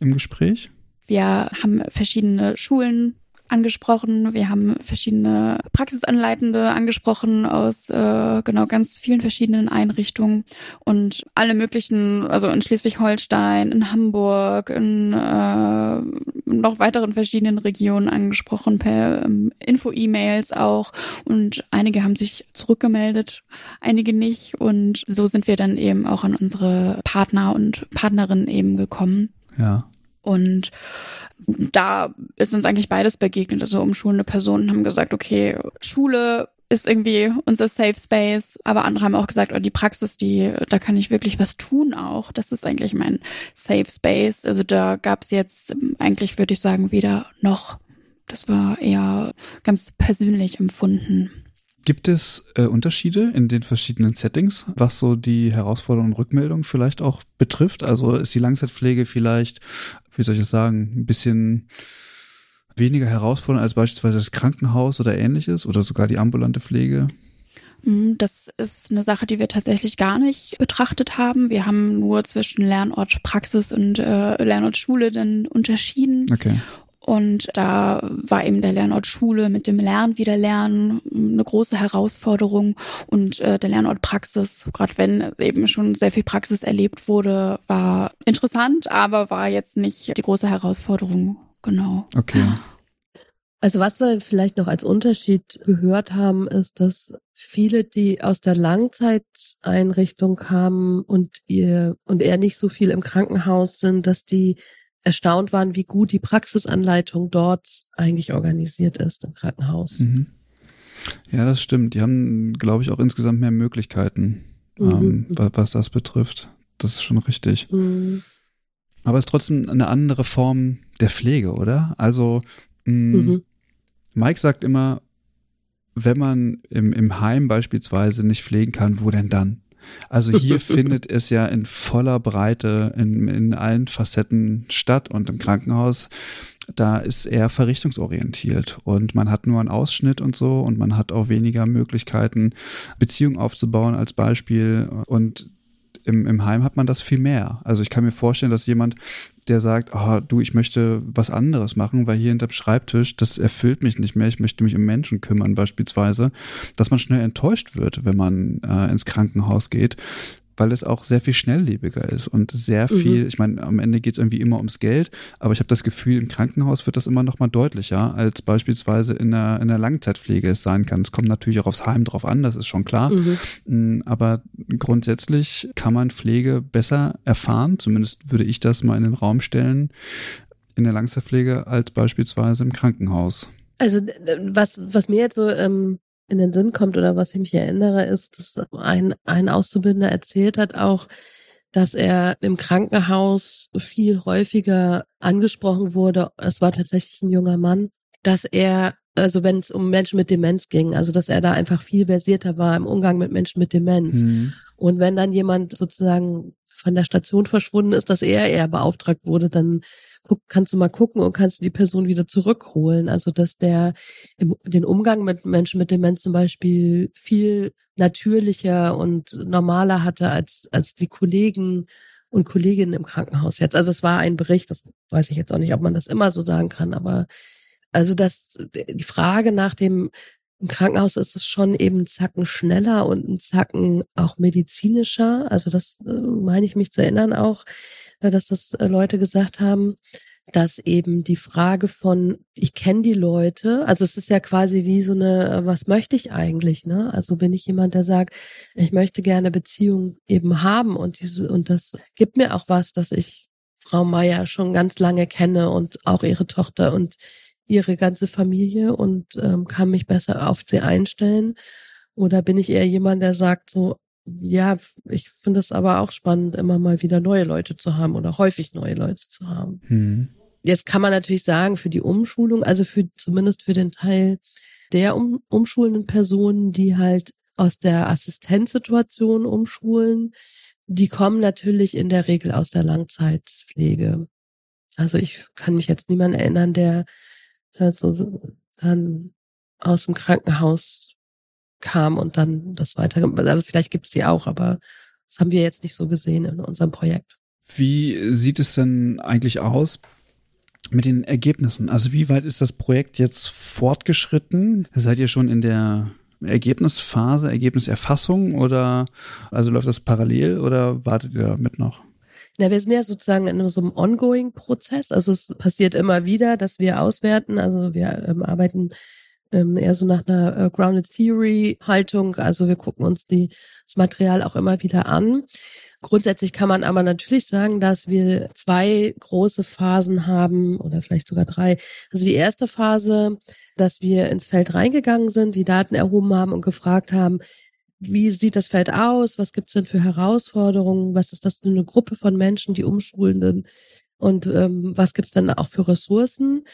[SPEAKER 1] im Gespräch?
[SPEAKER 2] Wir haben verschiedene Schulen angesprochen. Wir haben verschiedene Praxisanleitende angesprochen aus äh, genau ganz vielen verschiedenen Einrichtungen und alle möglichen, also in Schleswig-Holstein, in Hamburg, in äh, noch weiteren verschiedenen Regionen angesprochen per ähm, Info-E-Mails auch und einige haben sich zurückgemeldet, einige nicht und so sind wir dann eben auch an unsere Partner und Partnerinnen eben gekommen.
[SPEAKER 1] Ja.
[SPEAKER 2] Und da ist uns eigentlich beides begegnet. Also umschulende Personen haben gesagt, okay, Schule ist irgendwie unser Safe Space, aber andere haben auch gesagt, oh, die Praxis, die, da kann ich wirklich was tun auch. Das ist eigentlich mein Safe Space. Also da gab es jetzt eigentlich, würde ich sagen, weder noch. Das war eher ganz persönlich empfunden.
[SPEAKER 1] Gibt es äh, Unterschiede in den verschiedenen Settings, was so die Herausforderungen und Rückmeldungen vielleicht auch betrifft? Also ist die Langzeitpflege vielleicht, wie soll ich es sagen, ein bisschen weniger herausfordernd als beispielsweise das Krankenhaus oder ähnliches oder sogar die ambulante Pflege?
[SPEAKER 2] Mhm, das ist eine Sache, die wir tatsächlich gar nicht betrachtet haben. Wir haben nur zwischen Lernort Praxis und äh, Lernort Schule dann unterschieden.
[SPEAKER 1] Okay.
[SPEAKER 2] Und da war eben der Lernort Schule mit dem Lernen wieder Lernen eine große Herausforderung und äh, der Lernort Praxis, gerade wenn eben schon sehr viel Praxis erlebt wurde, war interessant, aber war jetzt nicht die große Herausforderung. Genau.
[SPEAKER 1] Okay.
[SPEAKER 3] Also was wir vielleicht noch als Unterschied gehört haben, ist, dass viele, die aus der Langzeiteinrichtung kamen und ihr und eher nicht so viel im Krankenhaus sind, dass die erstaunt waren, wie gut die Praxisanleitung dort eigentlich organisiert ist im Krankenhaus. Mhm.
[SPEAKER 1] Ja, das stimmt. Die haben, glaube ich, auch insgesamt mehr Möglichkeiten, mhm. ähm, was, das betrifft. Das ist schon richtig. Mhm. Aber es ist trotzdem eine andere Form der Pflege, oder? Also mh, mhm. Mike sagt immer, wenn man im, im Heim beispielsweise nicht pflegen kann, wo denn dann? Also hier findet es ja in voller Breite in, in allen Facetten statt und im Krankenhaus. Da ist er verrichtungsorientiert und man hat nur einen Ausschnitt und so und man hat auch weniger Möglichkeiten, Beziehungen aufzubauen als Beispiel. Und im, im Heim hat man das viel mehr. Also ich kann mir vorstellen, dass jemand, der sagt, oh, du, ich möchte was anderes machen, weil hier hinterm Schreibtisch, das erfüllt mich nicht mehr, ich möchte mich um Menschen kümmern beispielsweise, dass man schnell enttäuscht wird, wenn man äh, ins Krankenhaus geht, weil es auch sehr viel schnelllebiger ist und sehr mhm. viel, mhm. ich meine, am Ende geht es irgendwie immer ums Geld, aber ich habe das Gefühl, im Krankenhaus wird das immer noch mal deutlicher, als beispielsweise in der, in der Langzeitpflege es sein kann. Es kommt natürlich auch aufs Heim drauf an, das ist schon klar. Mhm. Mm, aber grundsätzlich kann man Pflege besser erfahren, zumindest würde ich das mal in den Raum stellen, in der Langzeitpflege als beispielsweise im Krankenhaus.
[SPEAKER 3] Also was, was mir jetzt so ähm, in den Sinn kommt oder was ich mich erinnere, ist, dass ein, ein Auszubildender erzählt hat auch, dass er im Krankenhaus viel häufiger angesprochen wurde. Es war tatsächlich ein junger Mann, dass er, also wenn es um Menschen mit Demenz ging, also dass er da einfach viel versierter war im Umgang mit Menschen mit Demenz. Mhm. Und wenn dann jemand sozusagen von der Station verschwunden ist, dass er eher beauftragt wurde, dann guck, kannst du mal gucken und kannst du die Person wieder zurückholen. Also dass der im, den Umgang mit Menschen mit Demenz zum Beispiel viel natürlicher und normaler hatte als, als die Kollegen und Kolleginnen im Krankenhaus jetzt. Also es war ein Bericht, das weiß ich jetzt auch nicht, ob man das immer so sagen kann, aber also das, die Frage nach dem im Krankenhaus ist es schon eben ein Zacken schneller und ein Zacken auch medizinischer. Also das äh, meine ich mich zu erinnern auch, äh, dass das äh, Leute gesagt haben, dass eben die Frage von, ich kenne die Leute, also es ist ja quasi wie so eine, was möchte ich eigentlich, ne? Also bin ich jemand, der sagt, ich möchte gerne Beziehung eben haben und diese, und das gibt mir auch was, dass ich Frau Meier schon ganz lange kenne und auch ihre Tochter und ihre ganze Familie und ähm, kann mich besser auf sie einstellen? Oder bin ich eher jemand, der sagt so, ja, ich finde es aber auch spannend, immer mal wieder neue Leute zu haben oder häufig neue Leute zu haben. Mhm. Jetzt kann man natürlich sagen, für die Umschulung, also für zumindest für den Teil der um, umschulenden Personen, die halt aus der Assistenzsituation umschulen, die kommen natürlich in der Regel aus der Langzeitpflege. Also ich kann mich jetzt niemand erinnern, der also dann aus dem Krankenhaus kam und dann das weiter. Also vielleicht gibt's die auch, aber das haben wir jetzt nicht so gesehen in unserem Projekt.
[SPEAKER 1] Wie sieht es denn eigentlich aus mit den Ergebnissen? Also wie weit ist das Projekt jetzt fortgeschritten? Seid ihr schon in der Ergebnisphase, Ergebniserfassung oder also läuft das parallel oder wartet ihr damit noch?
[SPEAKER 3] Na, wir sind ja sozusagen in so einem ongoing-Prozess. Also es passiert immer wieder, dass wir auswerten. Also wir ähm, arbeiten ähm, eher so nach einer äh, Grounded Theory-Haltung. Also wir gucken uns die, das Material auch immer wieder an. Grundsätzlich kann man aber natürlich sagen, dass wir zwei große Phasen haben oder vielleicht sogar drei. Also die erste Phase, dass wir ins Feld reingegangen sind, die Daten erhoben haben und gefragt haben, wie sieht das Feld aus? Was gibt's denn für Herausforderungen? Was ist das für eine Gruppe von Menschen, die Umschulenden? Und ähm, was gibt's denn auch für Ressourcen?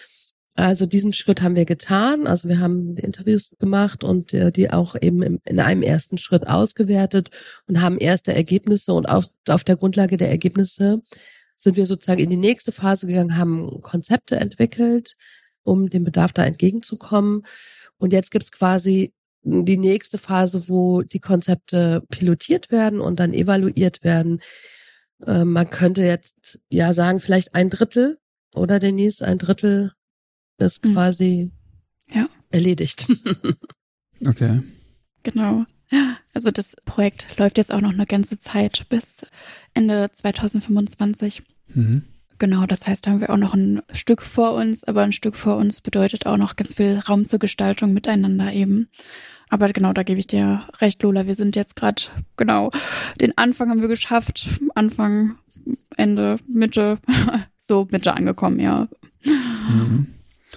[SPEAKER 3] Also diesen Schritt haben wir getan. Also wir haben Interviews gemacht und äh, die auch eben im, in einem ersten Schritt ausgewertet und haben erste Ergebnisse und auf, auf der Grundlage der Ergebnisse sind wir sozusagen in die nächste Phase gegangen, haben Konzepte entwickelt, um dem Bedarf da entgegenzukommen. Und jetzt gibt's quasi die nächste Phase, wo die Konzepte pilotiert werden und dann evaluiert werden. Äh, man könnte jetzt ja sagen, vielleicht ein Drittel oder Denise, ein Drittel ist mhm. quasi ja. erledigt.
[SPEAKER 1] okay.
[SPEAKER 2] Genau. Also das Projekt läuft jetzt auch noch eine ganze Zeit bis Ende 2025. Mhm. Genau, das heißt, da haben wir auch noch ein Stück vor uns, aber ein Stück vor uns bedeutet auch noch ganz viel Raum zur Gestaltung miteinander eben. Aber genau, da gebe ich dir recht, Lola. Wir sind jetzt gerade, genau, den Anfang haben wir geschafft. Anfang, Ende, Mitte, so Mitte angekommen, ja.
[SPEAKER 1] Mhm.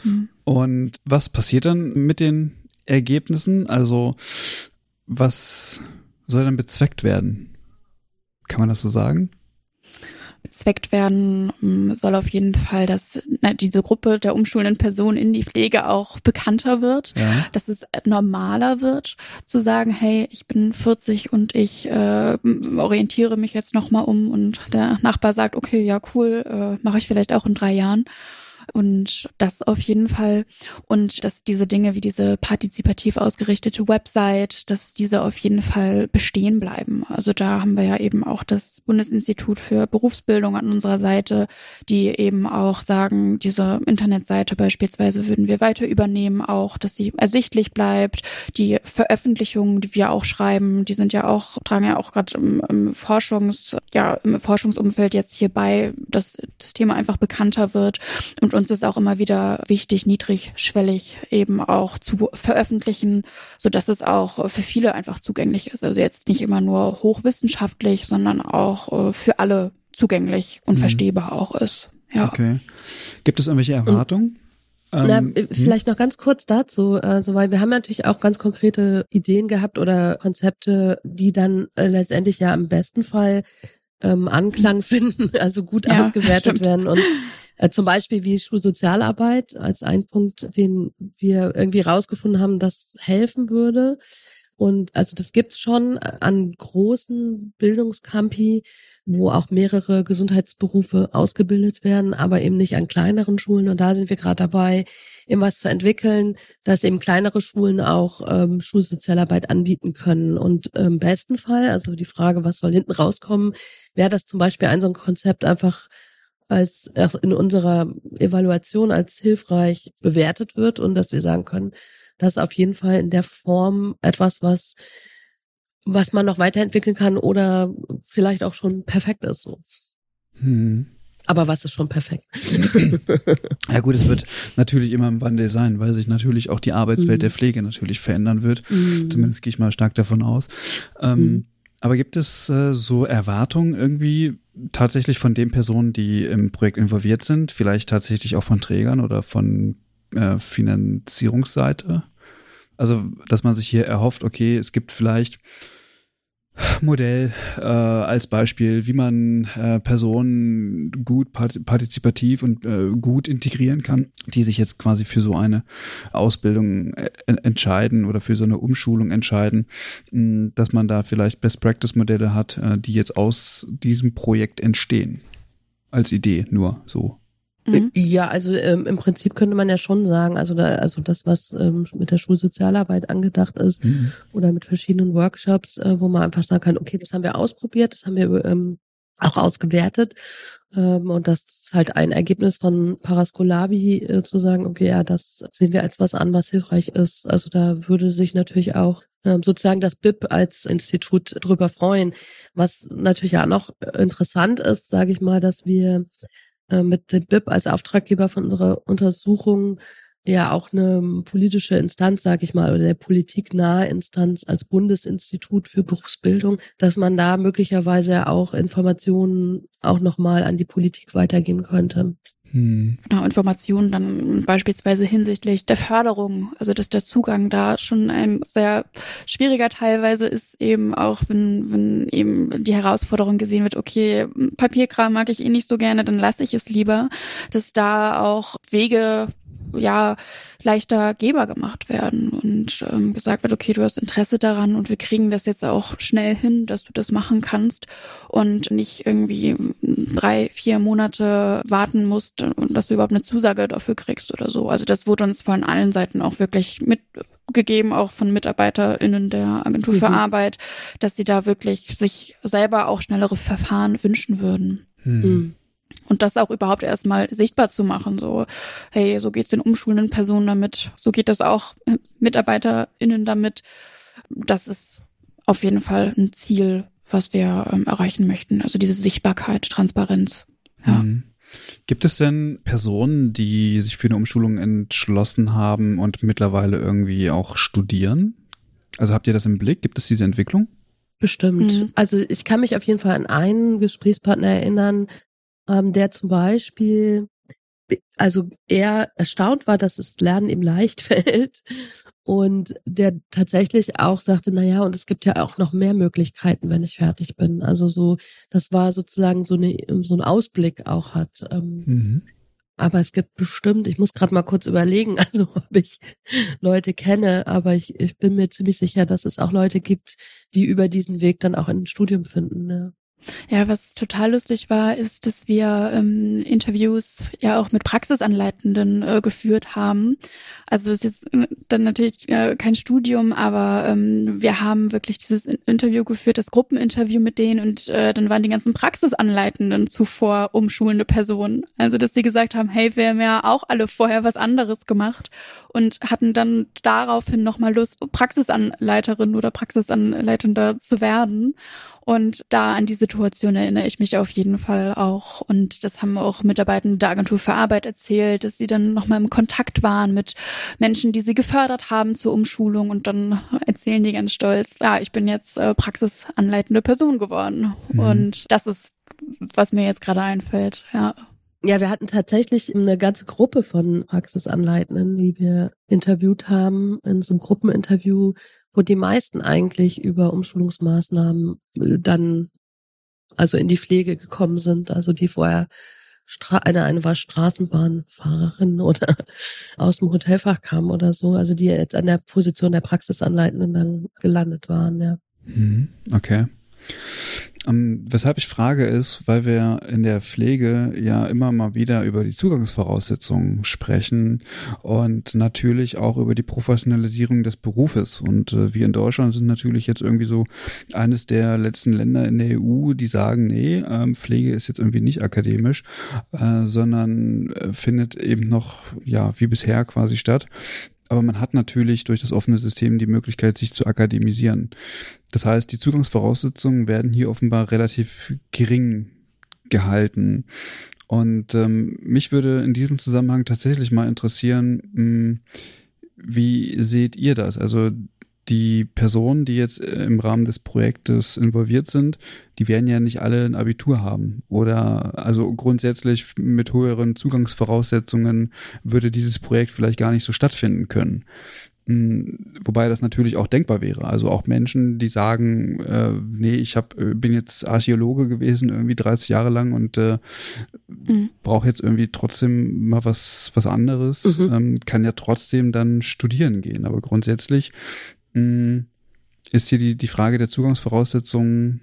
[SPEAKER 1] Mhm. Und was passiert dann mit den Ergebnissen? Also, was soll dann bezweckt werden? Kann man das so sagen?
[SPEAKER 2] Bezweckt werden, ähm, soll auf jeden Fall, dass na, diese Gruppe der umschulenden Personen in die Pflege auch bekannter wird, ja. dass es normaler wird, zu sagen, hey, ich bin 40 und ich äh, orientiere mich jetzt nochmal um und der Nachbar sagt, okay, ja cool, äh, mache ich vielleicht auch in drei Jahren. Und das auf jeden Fall. Und dass diese Dinge wie diese partizipativ ausgerichtete Website, dass diese auf jeden Fall bestehen bleiben. Also da haben wir ja eben auch das Bundesinstitut für Berufsbildung an unserer Seite, die eben auch sagen, diese Internetseite beispielsweise würden wir weiter übernehmen, auch, dass sie ersichtlich bleibt. Die Veröffentlichungen, die wir auch schreiben, die sind ja auch, tragen ja auch gerade im, im Forschungs, ja, im Forschungsumfeld jetzt hierbei, dass das Thema einfach bekannter wird und uns ist auch immer wieder wichtig, niedrigschwellig eben auch zu veröffentlichen, so dass es auch für viele einfach zugänglich ist. Also jetzt nicht immer nur hochwissenschaftlich, sondern auch äh, für alle zugänglich und mhm. verstehbar auch ist. Ja.
[SPEAKER 1] Okay. Gibt es irgendwelche Erwartungen?
[SPEAKER 3] Ähm, Na, hm? vielleicht noch ganz kurz dazu, also weil wir haben natürlich auch ganz konkrete Ideen gehabt oder Konzepte, die dann äh, letztendlich ja im besten Fall ähm, Anklang finden, also gut ja, ausgewertet stimmt. werden und äh, zum Beispiel wie Schulsozialarbeit als ein Punkt, den wir irgendwie rausgefunden haben, das helfen würde. Und also das gibt's schon an großen Bildungscampi, wo auch mehrere Gesundheitsberufe ausgebildet werden, aber eben nicht an kleineren Schulen. Und da sind wir gerade dabei, eben was zu entwickeln, dass eben kleinere Schulen auch ähm, Schulsozialarbeit anbieten können. Und im besten Fall, also die Frage, was soll hinten rauskommen, wäre das zum Beispiel ein so ein Konzept einfach als in unserer Evaluation als hilfreich bewertet wird und dass wir sagen können, das ist auf jeden Fall in der Form etwas, was was man noch weiterentwickeln kann oder vielleicht auch schon perfekt ist so. Hm. Aber was ist schon perfekt?
[SPEAKER 1] ja gut, es wird natürlich immer im Wandel sein, weil sich natürlich auch die Arbeitswelt mhm. der Pflege natürlich verändern wird. Mhm. Zumindest gehe ich mal stark davon aus. Ähm, mhm. Aber gibt es äh, so Erwartungen irgendwie tatsächlich von den Personen, die im Projekt involviert sind, vielleicht tatsächlich auch von Trägern oder von äh, Finanzierungsseite? Also, dass man sich hier erhofft, okay, es gibt vielleicht Modell äh, als Beispiel, wie man äh, Personen gut partizipativ und äh, gut integrieren kann, die sich jetzt quasi für so eine Ausbildung äh, entscheiden oder für so eine Umschulung entscheiden, mh, dass man da vielleicht Best-Practice-Modelle hat, äh, die jetzt aus diesem Projekt entstehen. Als Idee nur so.
[SPEAKER 3] Mhm. Ja, also ähm, im Prinzip könnte man ja schon sagen, also da, also das, was ähm, mit der Schulsozialarbeit angedacht ist mhm. oder mit verschiedenen Workshops, äh, wo man einfach sagen kann, okay, das haben wir ausprobiert, das haben wir ähm, auch ausgewertet ähm, und das ist halt ein Ergebnis von Paraskolabi äh, zu sagen, okay, ja, das sehen wir als was an, was hilfreich ist. Also da würde sich natürlich auch ähm, sozusagen das BIP als Institut drüber freuen. Was natürlich auch noch interessant ist, sage ich mal, dass wir äh, mit dem BIP als Auftraggeber von unserer Untersuchung ja auch eine politische Instanz, sage ich mal, oder der politiknahe Instanz als Bundesinstitut für Berufsbildung, dass man da möglicherweise auch Informationen auch nochmal an die Politik weitergeben könnte.
[SPEAKER 2] Hm. Genau, Informationen dann beispielsweise hinsichtlich der Förderung, also dass der Zugang da schon ein sehr schwieriger teilweise ist, eben auch wenn, wenn eben die Herausforderung gesehen wird, okay, Papierkram mag ich eh nicht so gerne, dann lasse ich es lieber, dass da auch Wege ja leichter Geber gemacht werden und ähm, gesagt wird, okay, du hast Interesse daran und wir kriegen das jetzt auch schnell hin, dass du das machen kannst und nicht irgendwie drei, vier Monate warten musst und dass du überhaupt eine Zusage dafür kriegst oder so. Also das wurde uns von allen Seiten auch wirklich mitgegeben, auch von MitarbeiterInnen der Agentur mhm. für Arbeit, dass sie da wirklich sich selber auch schnellere Verfahren wünschen würden. Mhm. mhm und das auch überhaupt erstmal sichtbar zu machen. So, hey, so geht's den umschulenden Personen damit, so geht das auch MitarbeiterInnen damit. Das ist auf jeden Fall ein Ziel, was wir ähm, erreichen möchten. Also diese Sichtbarkeit, Transparenz. Ja. Mhm.
[SPEAKER 1] Gibt es denn Personen, die sich für eine Umschulung entschlossen haben und mittlerweile irgendwie auch studieren? Also habt ihr das im Blick? Gibt es diese Entwicklung?
[SPEAKER 3] Bestimmt. Mhm. Also ich kann mich auf jeden Fall an einen Gesprächspartner erinnern, ähm, der zum Beispiel also eher erstaunt war, dass das Lernen ihm leicht fällt und der tatsächlich auch sagte, na ja, und es gibt ja auch noch mehr Möglichkeiten, wenn ich fertig bin. Also so, das war sozusagen so, eine, so ein Ausblick auch hat. Ähm, mhm. Aber es gibt bestimmt, ich muss gerade mal kurz überlegen, also ob ich Leute kenne, aber ich, ich bin mir ziemlich sicher, dass es auch Leute gibt, die über diesen Weg dann auch in ein Studium finden. Ne?
[SPEAKER 2] Ja, was total lustig war, ist, dass wir ähm, Interviews ja auch mit Praxisanleitenden äh, geführt haben. Also es ist jetzt äh, dann natürlich äh, kein Studium, aber ähm, wir haben wirklich dieses Interview geführt, das Gruppeninterview mit denen und äh, dann waren die ganzen Praxisanleitenden zuvor umschulende Personen. Also dass sie gesagt haben, hey, wir haben ja auch alle vorher was anderes gemacht und hatten dann daraufhin nochmal Lust, Praxisanleiterin oder Praxisanleitender zu werden. Und da an die Situation erinnere ich mich auf jeden Fall auch. Und das haben auch Mitarbeitende der Agentur für Arbeit erzählt, dass sie dann nochmal im Kontakt waren mit Menschen, die sie gefördert haben zur Umschulung. Und dann erzählen die ganz stolz, ja, ich bin jetzt äh, praxisanleitende Person geworden. Mhm. Und das ist, was mir jetzt gerade einfällt, ja.
[SPEAKER 3] Ja, wir hatten tatsächlich eine ganze Gruppe von Praxisanleitenden, die wir interviewt haben in so einem Gruppeninterview, wo die meisten eigentlich über Umschulungsmaßnahmen äh, dann also in die Pflege gekommen sind, also die vorher Stra eine, eine war Straßenbahnfahrerin oder aus dem Hotelfach kam oder so, also die jetzt an der Position der Praxisanleitenden dann gelandet waren, ja.
[SPEAKER 1] Mhm, okay. Um, ähm, weshalb ich frage ist, weil wir in der Pflege ja immer mal wieder über die Zugangsvoraussetzungen sprechen und natürlich auch über die Professionalisierung des Berufes. Und äh, wir in Deutschland sind natürlich jetzt irgendwie so eines der letzten Länder in der EU, die sagen, nee, ähm, Pflege ist jetzt irgendwie nicht akademisch, äh, sondern äh, findet eben noch, ja, wie bisher quasi statt aber man hat natürlich durch das offene System die Möglichkeit, sich zu akademisieren. Das heißt, die Zugangsvoraussetzungen werden hier offenbar relativ gering gehalten. Und ähm, mich würde in diesem Zusammenhang tatsächlich mal interessieren, mh, hm, wie seht ihr das? Also die Personen, die jetzt äh, im Rahmen des Projektes involviert sind, die werden ja nicht alle ein Abitur haben. Oder also grundsätzlich mit höheren Zugangsvoraussetzungen würde dieses Projekt vielleicht gar nicht so stattfinden können. Hm, wobei das natürlich auch denkbar wäre. Also auch Menschen, die sagen, äh, nee, ich hab, äh, bin jetzt Archäologe gewesen, irgendwie 30 Jahre lang und äh, mhm. brauche jetzt irgendwie trotzdem mal was, was anderes, mhm. ähm, kann ja trotzdem dann studieren gehen. Aber grundsätzlich ist hier die, die Frage der Zugangsvoraussetzungen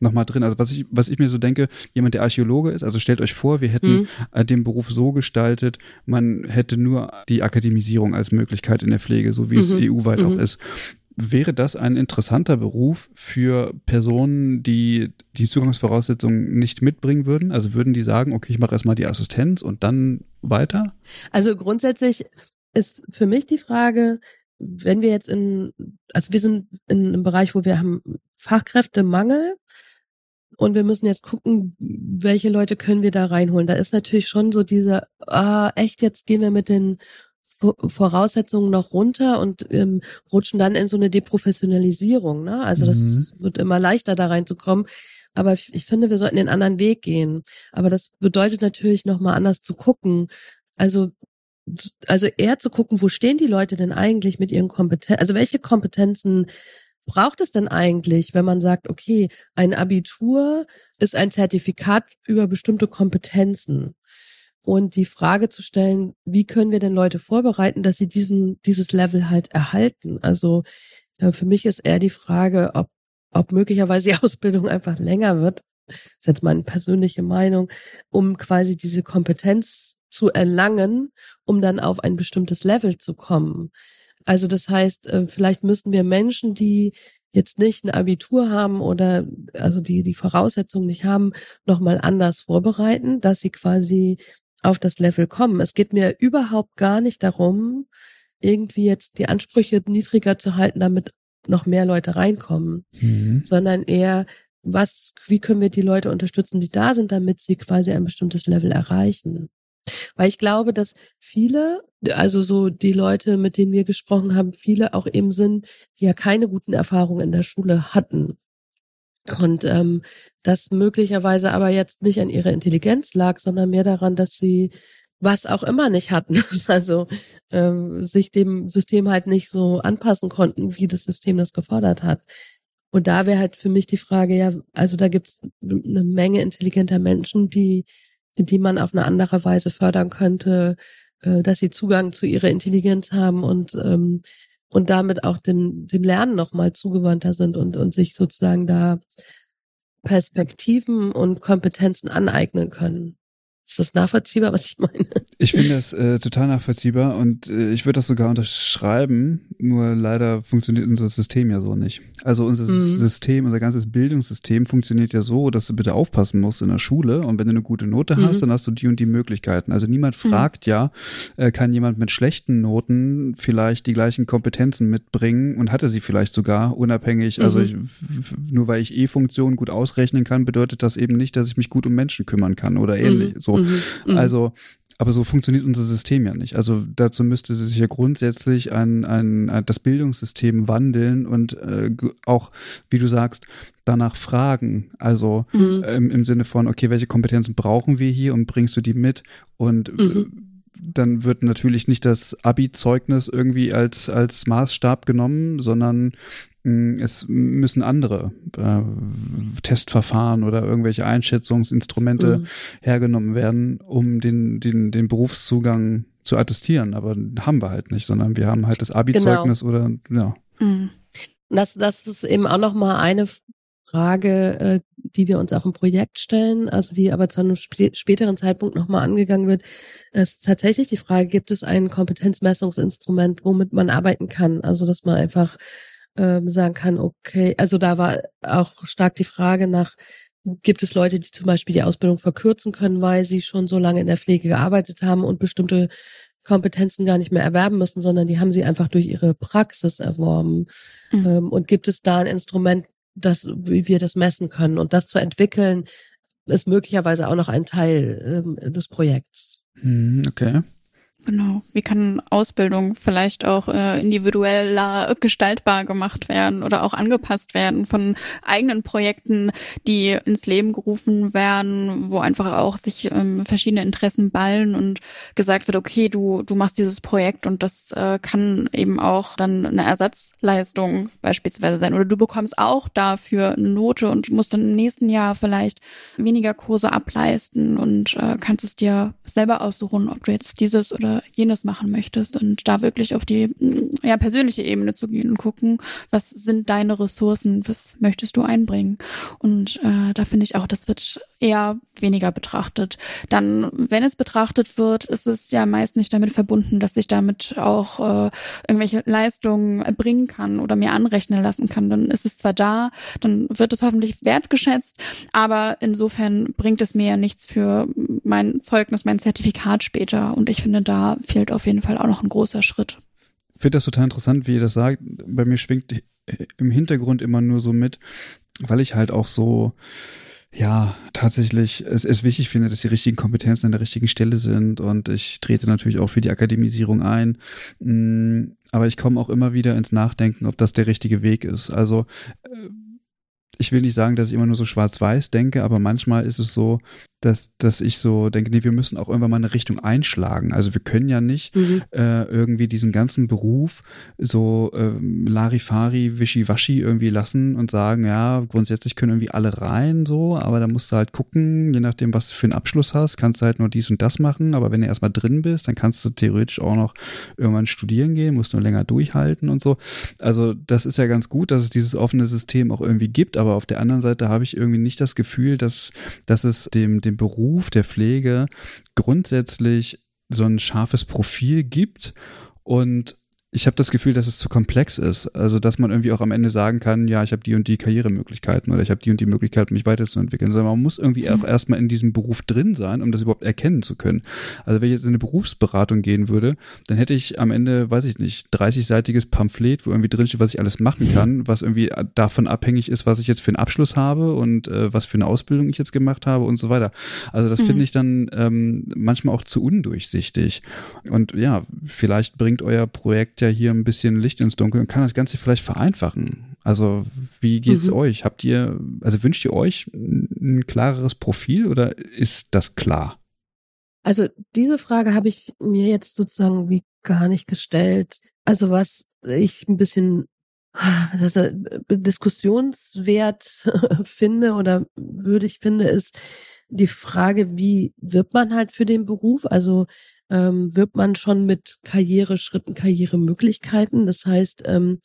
[SPEAKER 1] nochmal drin. Also was ich, was ich mir so denke, jemand, der Archäologe ist, also stellt euch vor, wir hätten mhm. den Beruf so gestaltet, man hätte nur die Akademisierung als Möglichkeit in der Pflege, so wie mhm. es EU-weit mhm. auch ist. Wäre das ein interessanter Beruf für Personen, die die Zugangsvoraussetzungen nicht mitbringen würden? Also würden die sagen, okay, ich mache erstmal die Assistenz und dann weiter?
[SPEAKER 3] Also grundsätzlich ist für mich die Frage, wenn wir jetzt in, also wir sind in einem Bereich, wo wir haben Fachkräftemangel und wir müssen jetzt gucken, welche Leute können wir da reinholen. Da ist natürlich schon so diese, ah, echt, jetzt gehen wir mit den Voraussetzungen noch runter und ähm, rutschen dann in so eine Deprofessionalisierung. Ne? Also das mhm. wird immer leichter, da reinzukommen. Aber ich, ich finde, wir sollten den anderen Weg gehen. Aber das bedeutet natürlich nochmal anders zu gucken. Also also eher zu gucken, wo stehen die Leute denn eigentlich mit ihren Kompetenzen, also welche Kompetenzen braucht es denn eigentlich, wenn man sagt, okay, ein Abitur ist ein Zertifikat über bestimmte Kompetenzen? Und die Frage zu stellen, wie können wir denn Leute vorbereiten, dass sie diesen, dieses Level halt erhalten? Also äh, für mich ist eher die Frage, ob, ob möglicherweise die Ausbildung einfach länger wird. Das ist jetzt meine persönliche Meinung, um quasi diese Kompetenz zu erlangen, um dann auf ein bestimmtes Level zu kommen. Also das heißt, äh, vielleicht müssten wir Menschen, die jetzt nicht ein Abitur haben oder also die die Voraussetzungen nicht haben, nochmal anders vorbereiten, dass sie quasi auf das Level kommen. Es geht mir überhaupt gar nicht darum, irgendwie jetzt die Ansprüche niedriger zu halten, damit noch mehr Leute reinkommen, mhm. sondern eher, was, wie können wir die Leute unterstützen, die da sind, damit sie quasi ein bestimmtes Level erreichen. Weil ich glaube, dass viele, also so die Leute, mit denen wir gesprochen haben, viele auch eben sind, die ja keine guten Erfahrungen in der Schule hatten. Und ähm, das möglicherweise aber jetzt nicht an ihrer Intelligenz lag, sondern mehr daran, dass sie was auch immer nicht hatten. Also ähm, sich dem System halt nicht so anpassen konnten, wie das System das gefordert hat. Und da wäre halt für mich die Frage, ja, also da gibt's eine Menge intelligenter Menschen, die, die man auf eine andere Weise fördern könnte, äh, dass sie Zugang zu ihrer Intelligenz haben und ähm, und damit auch dem, dem Lernen nochmal zugewandter sind und, und sich sozusagen da Perspektiven und Kompetenzen aneignen können. Ist das nachvollziehbar, was ich meine?
[SPEAKER 1] Ich finde das äh, total nachvollziehbar und äh, ich würde das sogar unterschreiben, nur leider funktioniert unser System ja so nicht. Also unser mhm. System, unser ganzes Bildungssystem funktioniert ja so, dass du bitte aufpassen musst in der Schule und wenn du eine gute Note mhm. hast, dann hast du die und die Möglichkeiten. Also niemand mhm. fragt mhm. ja, äh, kann jemand mit schlechten Noten vielleicht die gleichen Kompetenzen mitbringen und hatte sie vielleicht sogar unabhängig. Also mhm. ich, nur weil ich E-Funktionen gut ausrechnen kann, bedeutet das eben nicht, dass ich mich gut um Menschen kümmern kann oder ähnlich. So Mhm, mhm. Also, aber so funktioniert unser System ja nicht. Also dazu müsste sich ja grundsätzlich ein, ein, ein das Bildungssystem wandeln und äh, auch, wie du sagst, danach fragen. Also mhm. ähm, im Sinne von, okay, welche Kompetenzen brauchen wir hier und bringst du die mit? Und mhm dann wird natürlich nicht das Abi-Zeugnis irgendwie als, als Maßstab genommen, sondern mh, es müssen andere äh, Testverfahren oder irgendwelche Einschätzungsinstrumente mhm. hergenommen werden, um den, den, den Berufszugang zu attestieren. Aber haben wir halt nicht, sondern wir haben halt das Abi-Zeugnis genau. oder ja.
[SPEAKER 3] Mhm. Das, das ist eben auch nochmal eine Frage, äh, die wir uns auch im Projekt stellen, also die aber zu einem späteren Zeitpunkt nochmal angegangen wird, ist tatsächlich die Frage, gibt es ein Kompetenzmessungsinstrument, womit man arbeiten kann? Also dass man einfach ähm, sagen kann, okay, also da war auch stark die Frage nach, gibt es Leute, die zum Beispiel die Ausbildung verkürzen können, weil sie schon so lange in der Pflege gearbeitet haben und bestimmte Kompetenzen gar nicht mehr erwerben müssen, sondern die haben sie einfach durch ihre Praxis erworben. Mhm. Ähm, und gibt es da ein Instrument, das, wie wir das messen können. Und das zu entwickeln, ist möglicherweise auch noch ein Teil ähm, des Projekts.
[SPEAKER 1] Hm, okay.
[SPEAKER 2] Genau. Wie kann Ausbildung vielleicht auch äh, individueller gestaltbar gemacht werden oder auch angepasst werden von eigenen Projekten, die ins Leben gerufen werden, wo einfach auch sich ähm, verschiedene Interessen ballen und gesagt wird, okay, du, du machst dieses Projekt und das äh, kann eben auch dann eine Ersatzleistung beispielsweise sein. Oder du bekommst auch dafür eine Note und musst dann im nächsten Jahr vielleicht weniger Kurse ableisten und äh, kannst es dir selber aussuchen, ob du jetzt dieses oder jenes machen möchtest und da wirklich auf die mm, ja, persönliche Ebene zu gehen und gucken, was sind deine Ressourcen, was möchtest du einbringen. Und äh, da finde ich auch, das wird eher weniger betrachtet. Dann, wenn es betrachtet wird, ist es ja meist nicht damit verbunden, dass ich damit auch äh, irgendwelche Leistungen erbringen kann oder mir anrechnen lassen kann. Dann ist es zwar da, dann wird es hoffentlich wertgeschätzt, aber insofern bringt es mir ja nichts für mein Zeugnis, mein Zertifikat später. Und ich finde, da fehlt auf jeden Fall auch noch ein großer Schritt.
[SPEAKER 1] Ich finde das total interessant, wie ihr das sagt. Bei mir schwingt im Hintergrund immer nur so mit, weil ich halt auch so ja, tatsächlich es ist wichtig finde, dass die richtigen Kompetenzen an der richtigen Stelle sind und ich trete natürlich auch für die Akademisierung ein. Mm, aber ich komme auch immer wieder ins Nachdenken, ob das der richtige Weg ist. Also äh, ich will nicht sagen, dass ich immer nur so schwarz-weiß denke, aber manchmal ist es so, dass, dass ich so denke, nee, wir müssen auch irgendwann mal eine Richtung einschlagen. Also wir können ja nicht mhm. äh, irgendwie diesen ganzen Beruf so äh, Larifari, Wischiwaschi irgendwie lassen und sagen, ja, grundsätzlich können irgendwie alle rein so, aber da musst du halt gucken, je nachdem, was du für einen Abschluss hast, kannst du halt nur dies und das machen, aber wenn du erstmal drin bist, dann kannst du theoretisch auch noch irgendwann studieren gehen, musst nur länger durchhalten und so. Also das ist ja ganz gut, dass es dieses offene System auch irgendwie gibt, aber auf der anderen Seite habe ich irgendwie nicht das Gefühl, dass, dass es dem, dem Beruf der Pflege grundsätzlich so ein scharfes Profil gibt. Und ich habe das Gefühl, dass es zu komplex ist. Also, dass man irgendwie auch am Ende sagen kann, ja, ich habe die und die Karrieremöglichkeiten oder ich habe die und die Möglichkeit, mich weiterzuentwickeln. Sondern man muss irgendwie auch mhm. erstmal in diesem Beruf drin sein, um das überhaupt erkennen zu können. Also, wenn ich jetzt in eine Berufsberatung gehen würde, dann hätte ich am Ende, weiß ich nicht, 30-seitiges Pamphlet, wo irgendwie drinsteht, was ich alles machen kann, was irgendwie davon abhängig ist, was ich jetzt für einen Abschluss habe und äh, was für eine Ausbildung ich jetzt gemacht habe und so weiter. Also, das mhm. finde ich dann ähm, manchmal auch zu undurchsichtig. Und ja, vielleicht bringt euer Projekt ja hier ein bisschen Licht ins Dunkel und kann das Ganze vielleicht vereinfachen. Also, wie geht's mhm. euch? Habt ihr, also wünscht ihr euch ein klareres Profil oder ist das klar?
[SPEAKER 3] Also diese Frage habe ich mir jetzt sozusagen wie gar nicht gestellt. Also was ich ein bisschen was heißt, diskussionswert finde oder würdig finde, ist die Frage, wie wirbt man halt für den Beruf? Also ähm, wirbt man schon mit Karriereschritten, Karrieremöglichkeiten? Das heißt, ähm,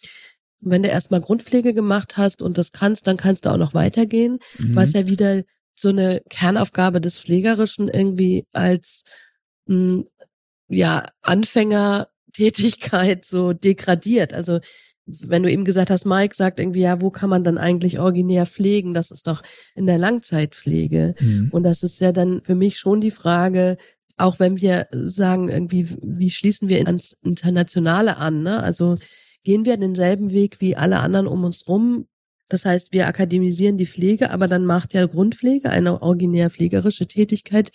[SPEAKER 3] wenn du erstmal Grundpflege gemacht hast und das kannst, dann kannst du auch noch weitergehen, mhm. was ja wieder so eine Kernaufgabe des Pflegerischen irgendwie als mh, hm, ja Anfängertätigkeit so degradiert. Also wenn du eben gesagt hast, Mike sagt irgendwie, ja, wo kann man dann eigentlich originär pflegen? Das ist doch in der Langzeitpflege. Mhm. Und das ist ja dann für mich schon die Frage, auch wenn wir sagen, irgendwie, wie schließen wir ans Internationale an? Ne? Also gehen wir denselben Weg wie alle anderen um uns rum? Das heißt, wir akademisieren die Pflege, aber dann macht ja Grundpflege eine originär pflegerische Tätigkeit,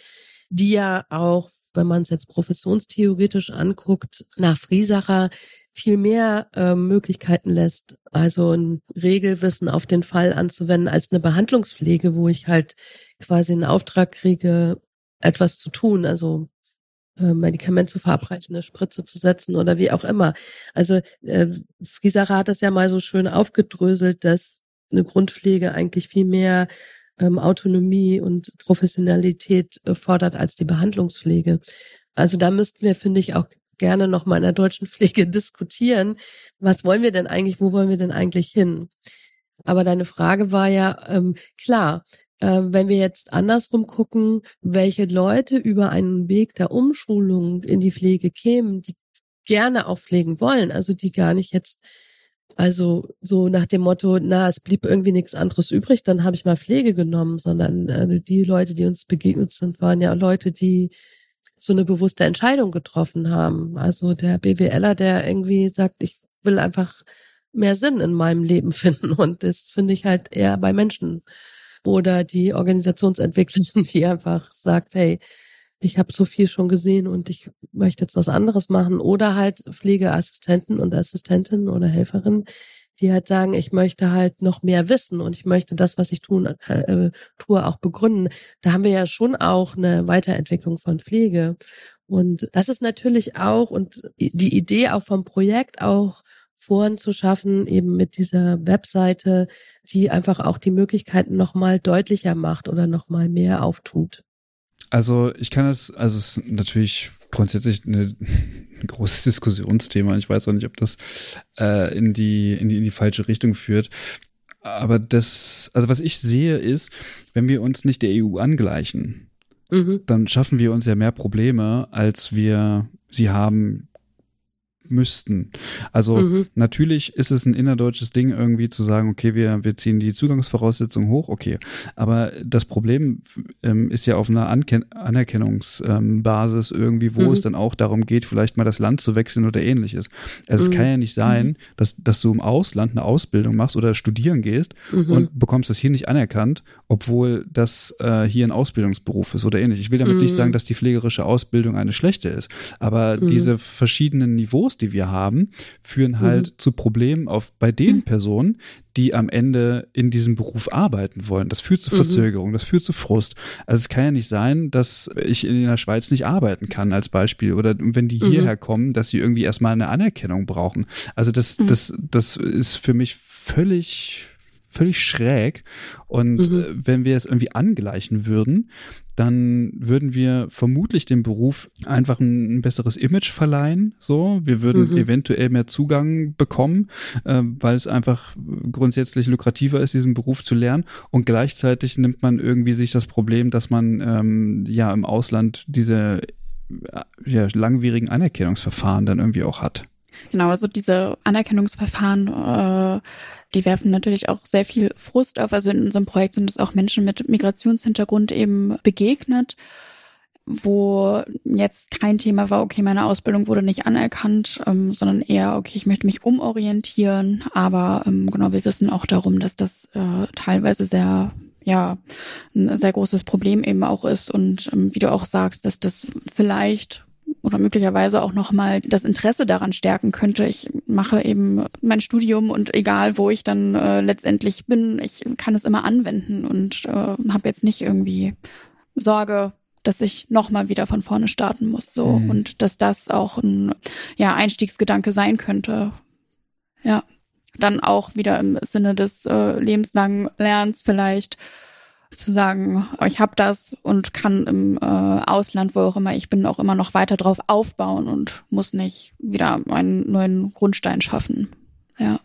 [SPEAKER 3] die ja auch, wenn man es jetzt professionstheoretisch anguckt, nach Friesacher viel mehr äh, Möglichkeiten lässt, also ein Regelwissen auf den Fall anzuwenden als eine Behandlungspflege, wo ich halt quasi einen Auftrag kriege, etwas zu tun, also äh, Medikament zu verabreichen, eine Spritze zu setzen oder wie auch immer. Also äh, Friesacher hat das ja mal so schön aufgedröselt, dass eine Grundpflege eigentlich viel mehr ähm, Autonomie und Professionalität äh, fordert als die Behandlungspflege. Also da müssten wir, finde ich, auch gerne noch mal in der deutschen Pflege diskutieren. Was wollen wir denn eigentlich? Wo wollen wir denn eigentlich hin? Aber deine Frage war ja ähm, klar. Äh, wenn wir jetzt andersrum gucken, welche Leute über einen Weg der Umschulung in die Pflege kämen, die gerne auch pflegen wollen, also die gar nicht jetzt also so nach dem Motto, na, es blieb irgendwie nichts anderes übrig, dann habe ich mal Pflege genommen, sondern äh, die Leute, die uns begegnet sind, waren ja Leute, die so eine bewusste Entscheidung getroffen haben. Also der BWLer, der irgendwie sagt, ich will einfach mehr Sinn in meinem Leben finden und das finde ich halt eher bei Menschen. Oder die Organisationsentwicklerin, die einfach sagt, hey, ich habe so viel schon gesehen und ich möchte jetzt was anderes machen. Oder halt Pflegeassistenten und Assistentinnen oder Helferinnen, die halt sagen, ich möchte halt noch mehr wissen und ich möchte das, was ich tun, äh, tue, auch begründen. Da haben wir ja schon auch eine Weiterentwicklung von Pflege. Und das ist natürlich auch, und die Idee auch vom Projekt auch Foren zu schaffen, eben mit dieser Webseite, die einfach auch die Möglichkeiten nochmal deutlicher macht oder nochmal mehr auftut.
[SPEAKER 1] Also ich kann es, also es ist natürlich grundsätzlich eine, ein großes Diskussionsthema. Ich weiß auch nicht, ob das äh, in, die, in, die, in die falsche Richtung führt. Aber das, also was ich sehe, ist, wenn wir uns nicht der EU angleichen, mhm. dann schaffen wir uns ja mehr Probleme, als wir sie haben müssten. Also mhm. natürlich ist es ein innerdeutsches Ding irgendwie zu sagen, okay, wir, wir ziehen die Zugangsvoraussetzungen hoch, okay. Aber das Problem ähm, ist ja auf einer Anken Anerkennungsbasis ähm, irgendwie, wo mhm. es dann auch darum geht, vielleicht mal das Land zu wechseln oder ähnliches. Also mhm. es kann ja nicht sein, mhm. dass, dass du im Ausland eine Ausbildung machst oder studieren gehst mhm. und bekommst das hier nicht anerkannt, obwohl das äh, hier ein Ausbildungsberuf ist oder ähnlich. Ich will damit nicht mhm. sagen, dass die pflegerische Ausbildung eine schlechte ist, aber diese verschiedenen Niveaus, die wir haben, führen halt mhm. zu Problemen auf, bei den mhm. Personen, die am Ende in diesem Beruf arbeiten wollen. Das führt zu mhm. Verzögerung, mhm. das führt zu Frust. Also es kann ja nicht sein, dass ich in der Schweiz nicht arbeiten kann als Beispiel oder wenn die mhm. hierher kommen, dass sie irgendwie erstmal eine Anerkennung brauchen. Also das, das, das ist für mich völlig völlig schräg. Und mhm. Wenn wir es irgendwie angleichen würden, dann würden wir vermutlich dem Beruf einfach ein, ein besseres Image verleihen. So, wir würden mhm. eventuell mehr Zugang bekommen, äh, weil es einfach grundsätzlich lukrativer ist, diesen Beruf zu lernen. Und gleichzeitig nimmt man irgendwie sich das Problem, dass man ähm, ja im Ausland diese ja, langwierigen Anerkennungsverfahren dann irgendwie auch hat.
[SPEAKER 2] Genau, also diese Anerkennungsverfahren, äh, die werfen natürlich auch sehr viel Frust auf. Also in unserem Projekt sind es auch Menschen mit Migrationshintergrund eben begegnet, wo jetzt kein Thema war, okay, meine Ausbildung wurde nicht anerkannt, ähm, sondern eher, okay, ich möchte mich umorientieren. Aber ähm, genau, wir wissen auch darum, dass das äh, teilweise sehr ja, ein sehr großes Problem eben auch ist und ähm, wie du auch sagst, dass das vielleicht oder möglicherweise auch nochmal das Interesse daran stärken könnte. Ich mache eben mein Studium und egal wo ich dann äh, letztendlich bin, ich kann es immer anwenden und äh, habe jetzt nicht irgendwie Sorge, dass ich nochmal wieder von vorne starten muss, so. Mhm. Und dass das auch ein, ja, Einstiegsgedanke sein könnte. Ja. Dann auch wieder im Sinne des äh, lebenslangen Lernens vielleicht zu sagen, ich habe das und kann im äh, Ausland, wo auch immer ich bin, auch immer noch weiter drauf aufbauen und muss nicht wieder einen neuen Grundstein schaffen. Ja.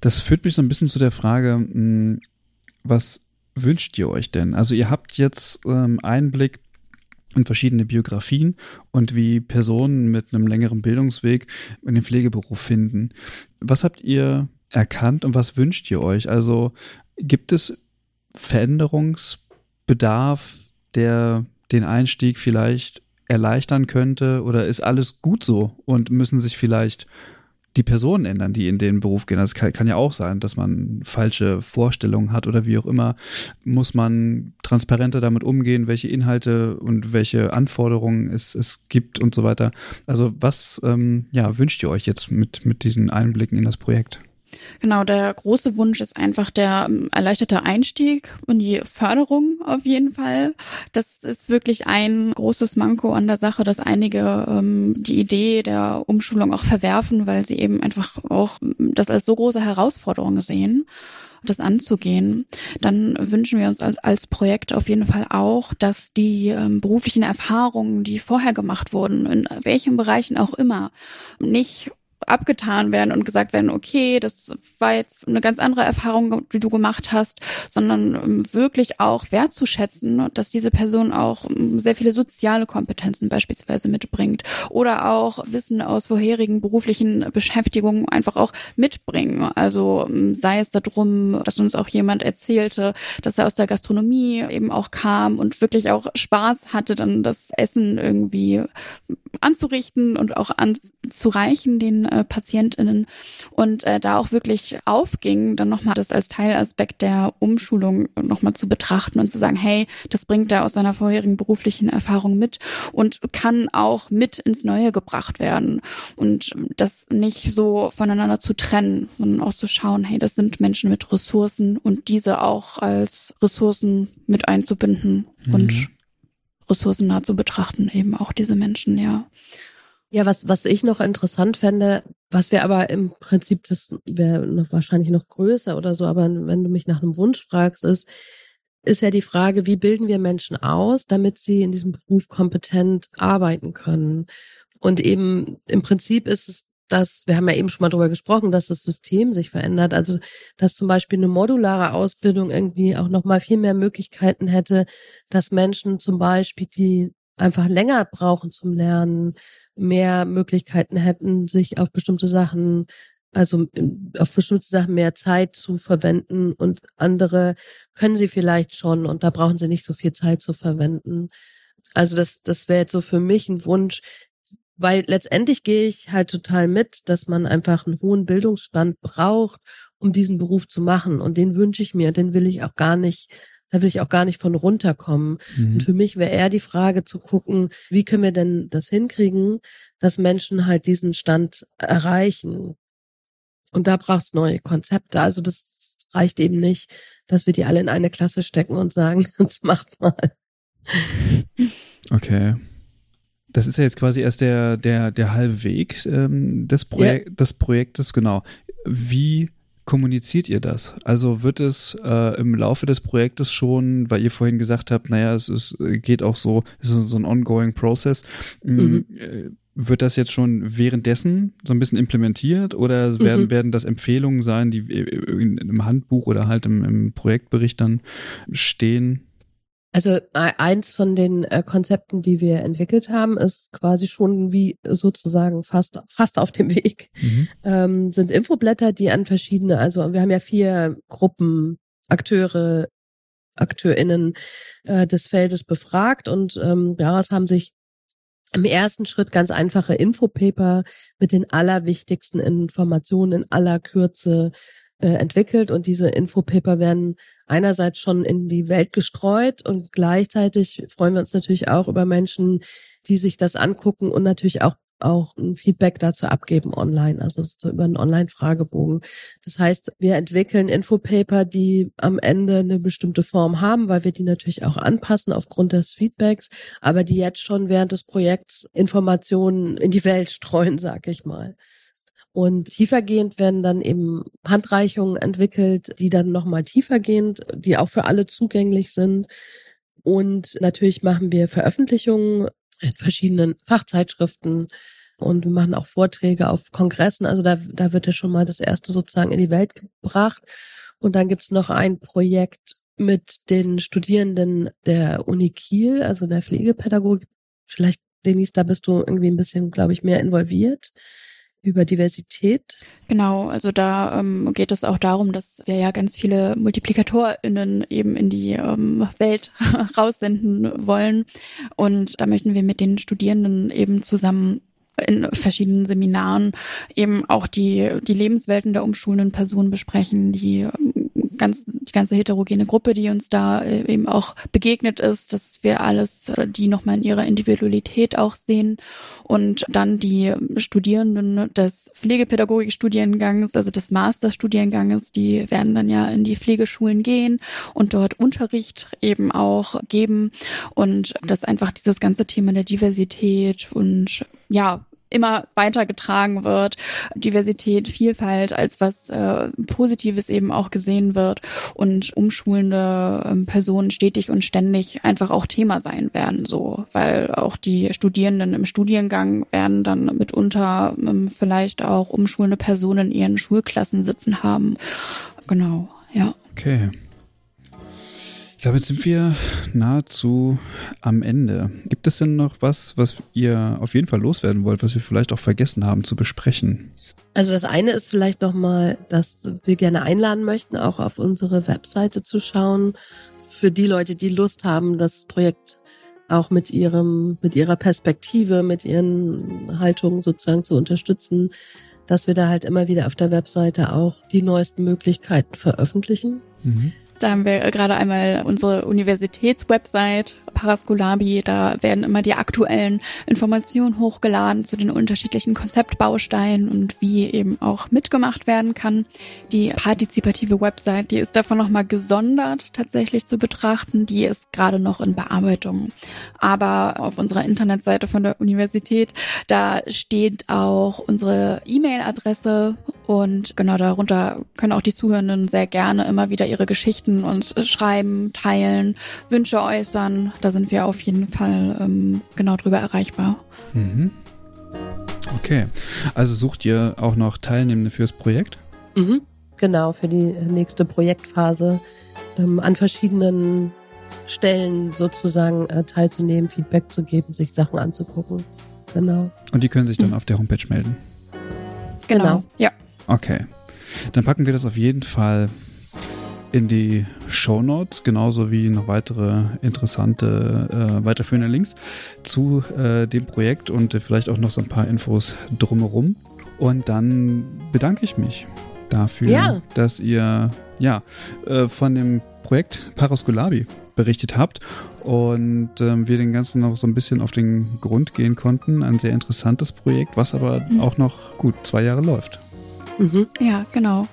[SPEAKER 1] Das führt mich so ein bisschen zu der Frage, hm, was wünscht ihr euch denn? Also ihr habt jetzt ähm, Einblick in verschiedene Biografien und wie Personen mit einem längeren Bildungsweg in den Pflegeberuf finden. Was habt ihr erkannt und was wünscht ihr euch? Also gibt es Veränderungsbedarf, der den Einstieg vielleicht erleichtern könnte? Oder ist alles gut so und müssen sich vielleicht die Personen ändern, die in den Beruf gehen. Das kann, kann, ja auch sein, dass man falsche Vorstellungen hat oder wie auch immer. Muss man transparenter damit umgehen, welche Inhalte und welche Anforderungen es, es gibt und so weiter. Also was ähm, ja, wünscht ihr euch jetzt mit, mit diesen Einblicken in das Projekt?
[SPEAKER 2] Genau, der große Wunsch ist einfach der ähm, erleichterte Einstieg und die Förderung auf jeden Fall. Das ist wirklich ein großes Manko an der Sache, dass einige ähm, die Idee der Umschulung auch verwerfen, weil sie eben einfach auch ähm, das als so große Herausforderung sehen das anzugehen, dann wünschen wir uns als Projekt auf jeden Fall auch, dass die ähm, beruflichen Erfahrungen, die vorher gemacht wurden, in welchen Bereichen auch immer, nicht abgetan werden und gesagt werden, okay, das war jetzt eine ganz andere Erfahrung, die du gemacht hast, sondern ähm, wirklich auch wertzuschätzen, dass diese Person auch ähm, sehr viele soziale Kompetenzen beispielsweise mitbringt oder auch Wissen aus vorherigen beruflichen Beschäftigungen einfach auch mitbringen. Also ähm, sei es darum, dass uns auch jemand erzählte, dass er aus der Gastronomie eben auch kam und wirklich auch Spaß hatte, dann das Essen irgendwie anzurichten und auch anzureichen den äh, PatientInnen und äh, da auch wirklich aufging, dann nochmal das als Teilaspekt der Umschulung nochmal zu betrachten und zu sagen, hey, das bringt er aus seiner vorherigen beruflichen Erfahrung mit und kann auch mit ins Neue gebracht werden und das nicht so voneinander zu trennen, sondern auch zu schauen, hey, das sind Menschen mit Ressourcen und diese auch als Ressourcen mit einzubinden mhm. und ressourcennah zu betrachten, eben auch diese Menschen, ja.
[SPEAKER 3] Ja, was, was ich noch interessant fände, was wir aber im Prinzip, das wäre noch wahrscheinlich noch größer oder so, aber wenn du mich nach einem Wunsch fragst, ist, ist ja die Frage, wie bilden wir Menschen aus, damit sie in diesem Beruf kompetent arbeiten können? Und eben im Prinzip ist es dass, wir haben ja eben schon mal drüber gesprochen, dass das System sich verändert. Also, dass zum Beispiel eine modulare Ausbildung irgendwie auch nochmal viel mehr Möglichkeiten hätte, dass Menschen zum Beispiel, die einfach länger brauchen zum Lernen, mehr Möglichkeiten hätten, sich auf bestimmte Sachen, also auf bestimmte Sachen mehr Zeit zu verwenden und andere können sie vielleicht schon und da brauchen sie nicht so viel Zeit zu verwenden. Also das, das wäre jetzt so für mich ein Wunsch, weil letztendlich gehe ich halt total mit, dass man einfach einen hohen Bildungsstand braucht, um diesen Beruf zu machen. Und den wünsche ich mir, den will ich auch gar nicht, da will ich auch gar nicht von runterkommen. Mhm. Und für mich wäre eher die Frage zu gucken, wie können wir denn das hinkriegen, dass Menschen halt diesen Stand erreichen. Und da braucht es neue Konzepte. Also das reicht eben nicht, dass wir die alle in eine Klasse stecken und sagen, jetzt macht mal.
[SPEAKER 1] Okay. Das ist ja jetzt quasi erst der, der, der halbe Weg ähm, des, Projek ja. des Projektes, genau. Wie kommuniziert ihr das? Also wird es äh, im Laufe des Projektes schon, weil ihr vorhin gesagt habt, naja, es ist, geht auch so, es ist so ein ongoing Process, mhm. Äh, wird das jetzt schon währenddessen so ein bisschen implementiert oder werden, mhm. werden das Empfehlungen sein, die in einem Handbuch oder halt im, im Projektbericht dann stehen?
[SPEAKER 3] Also e, eins von den äh, Konzepten, die wir entwickelt haben, ist quasi schon wie sozusagen fast fast auf dem Weg. Mhm. Ähm, sind Infoblätter, die an verschiedene, also wir haben ja vier Gruppen Akteure, AkteurInnen äh, des Feldes befragt und ähm, daraus haben sich im ersten Schritt ganz einfache Infopaper mit den allerwichtigsten Informationen in aller Kürze äh, entwickelt und diese Infopaper werden einerseits schon in die Welt gestreut und gleichzeitig freuen wir uns natürlich auch über Menschen, die sich das angucken und natürlich auch auch ein Feedback dazu abgeben online, also so über einen Online-Fragebogen. Das heißt, wir entwickeln Infopaper, die am Ende eine bestimmte Form haben, weil wir die natürlich auch anpassen aufgrund des Feedbacks, aber die jetzt schon während des Projekts Informationen in die Welt streuen, sag ich mal. Und tiefergehend werden dann eben Handreichungen entwickelt, die dann nochmal tiefergehend, die auch für alle zugänglich sind. Und natürlich machen wir Veröffentlichungen in verschiedenen Fachzeitschriften und wir machen auch Vorträge auf Kongressen. Also da, da wird ja schon mal das erste sozusagen in die Welt gebracht. Und dann gibt's noch ein Projekt mit den Studierenden der Uni Kiel, also der Pflegepädagogik. Vielleicht, Denise, da bist du irgendwie ein bisschen, glaube ich, mehr involviert über Diversität.
[SPEAKER 2] Genau, also da ähm, geht es auch darum, dass wir ja ganz viele MultiplikatorInnen eben in die ähm, Welt raussenden wollen. Und da möchten wir mit den Studierenden eben zusammen in verschiedenen Seminaren eben auch die, die Lebenswelten der umschulenden Personen besprechen, die ganz, die ganze heterogene Gruppe, die uns da äh, eben auch begegnet ist, dass wir alles, äh, die nochmal in ihrer Individualität auch sehen. Und dann die Studierenden des Pflegepädagogikstudiengangs, also des Masterstudienganges, die werden dann ja in die Pflegeschulen gehen und dort Unterricht eben auch geben. Und das einfach dieses ganze Thema der Diversität und ja, immer weitergetragen wird, Diversität, Vielfalt als was äh, Positives eben auch gesehen wird und umschulende ähm, Personen stetig und ständig einfach auch Thema sein werden, so, weil auch die Studierenden im Studiengang werden dann mitunter ähm, vielleicht auch umschulende Personen in ihren Schulklassen sitzen haben. Genau, ja.
[SPEAKER 1] Okay. Damit sind wir nahezu am Ende. Gibt es denn noch was, was ihr auf jeden Fall loswerden wollt, was wir vielleicht auch vergessen haben zu besprechen?
[SPEAKER 3] Also das eine ist vielleicht nochmal, dass wir gerne einladen möchten, auch auf unsere Webseite zu schauen. Für die Leute, die Lust haben, das Projekt auch mit ihrem, mit ihrer Perspektive, mit ihren Haltungen sozusagen zu unterstützen, dass wir da halt immer wieder auf der Webseite auch die neuesten Möglichkeiten veröffentlichen. Mhm.
[SPEAKER 2] Da haben wir gerade einmal unsere Universitätswebsite Paraskolabi. Da werden immer die aktuellen Informationen hochgeladen zu den unterschiedlichen Konzeptbausteinen und wie eben auch mitgemacht werden kann. Die partizipative Website, die ist davon nochmal gesondert tatsächlich zu betrachten. Die ist gerade noch in Bearbeitung. Aber auf unserer Internetseite von der Universität, da steht auch unsere E-Mail-Adresse und genau darunter können auch die Zuhörenden sehr gerne immer wieder ihre Geschichten uns schreiben, teilen, Wünsche äußern. Da sind wir auf jeden Fall ähm, genau drüber erreichbar.
[SPEAKER 1] Mhm. Okay. Also sucht ihr auch noch Teilnehmende fürs Projekt?
[SPEAKER 3] Mhm. Genau, für die nächste Projektphase ähm, an verschiedenen Stellen sozusagen äh, teilzunehmen, Feedback zu geben, sich Sachen anzugucken. Genau.
[SPEAKER 1] Und die können sich dann mhm. auf der Homepage melden.
[SPEAKER 2] Genau. genau. Ja.
[SPEAKER 1] Okay. Dann packen wir das auf jeden Fall in die Show Notes, genauso wie noch weitere interessante äh, weiterführende Links zu äh, dem Projekt und äh, vielleicht auch noch so ein paar Infos drumherum. Und dann bedanke ich mich dafür, ja. dass ihr ja äh, von dem Projekt Paraskolabi berichtet habt und ähm, wir den Ganzen noch so ein bisschen auf den Grund gehen konnten. Ein sehr interessantes Projekt, was aber mhm. auch noch gut zwei Jahre läuft.
[SPEAKER 2] Mhm. Ja, genau.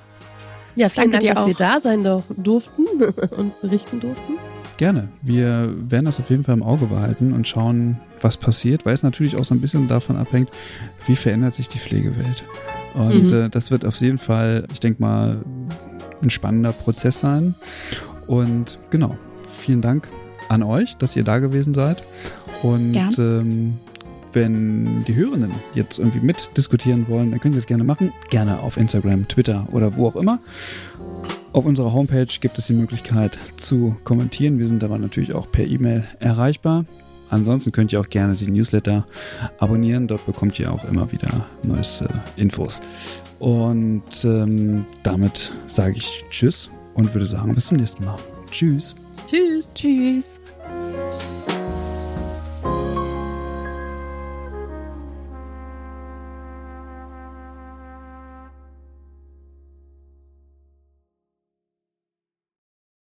[SPEAKER 3] Ja, vielen Danke Dank, dass auch. wir da sein durften und berichten durften.
[SPEAKER 1] Gerne. Wir werden das auf jeden Fall im Auge behalten und schauen, was passiert, weil es natürlich auch so ein bisschen davon abhängt, wie verändert sich die Pflegewelt. Und mhm. äh, das wird auf jeden Fall, ich denke mal, ein spannender Prozess sein. Und genau, vielen Dank an euch, dass ihr da gewesen seid. Und ähm, wenn die Hörenden jetzt irgendwie mitdiskutieren wollen, dann können sie es gerne machen. Gerne auf Instagram, Twitter oder wo auch immer. Auf unserer Homepage gibt es die Möglichkeit zu kommentieren. Wir sind aber natürlich auch per E-Mail erreichbar. Ansonsten könnt ihr auch gerne den Newsletter abonnieren. Dort bekommt ihr auch immer wieder neueste Infos. Und ähm, damit sage ich Tschüss und würde sagen, bis zum nächsten Mal. Tschüss.
[SPEAKER 2] Tschüss. Tschüss.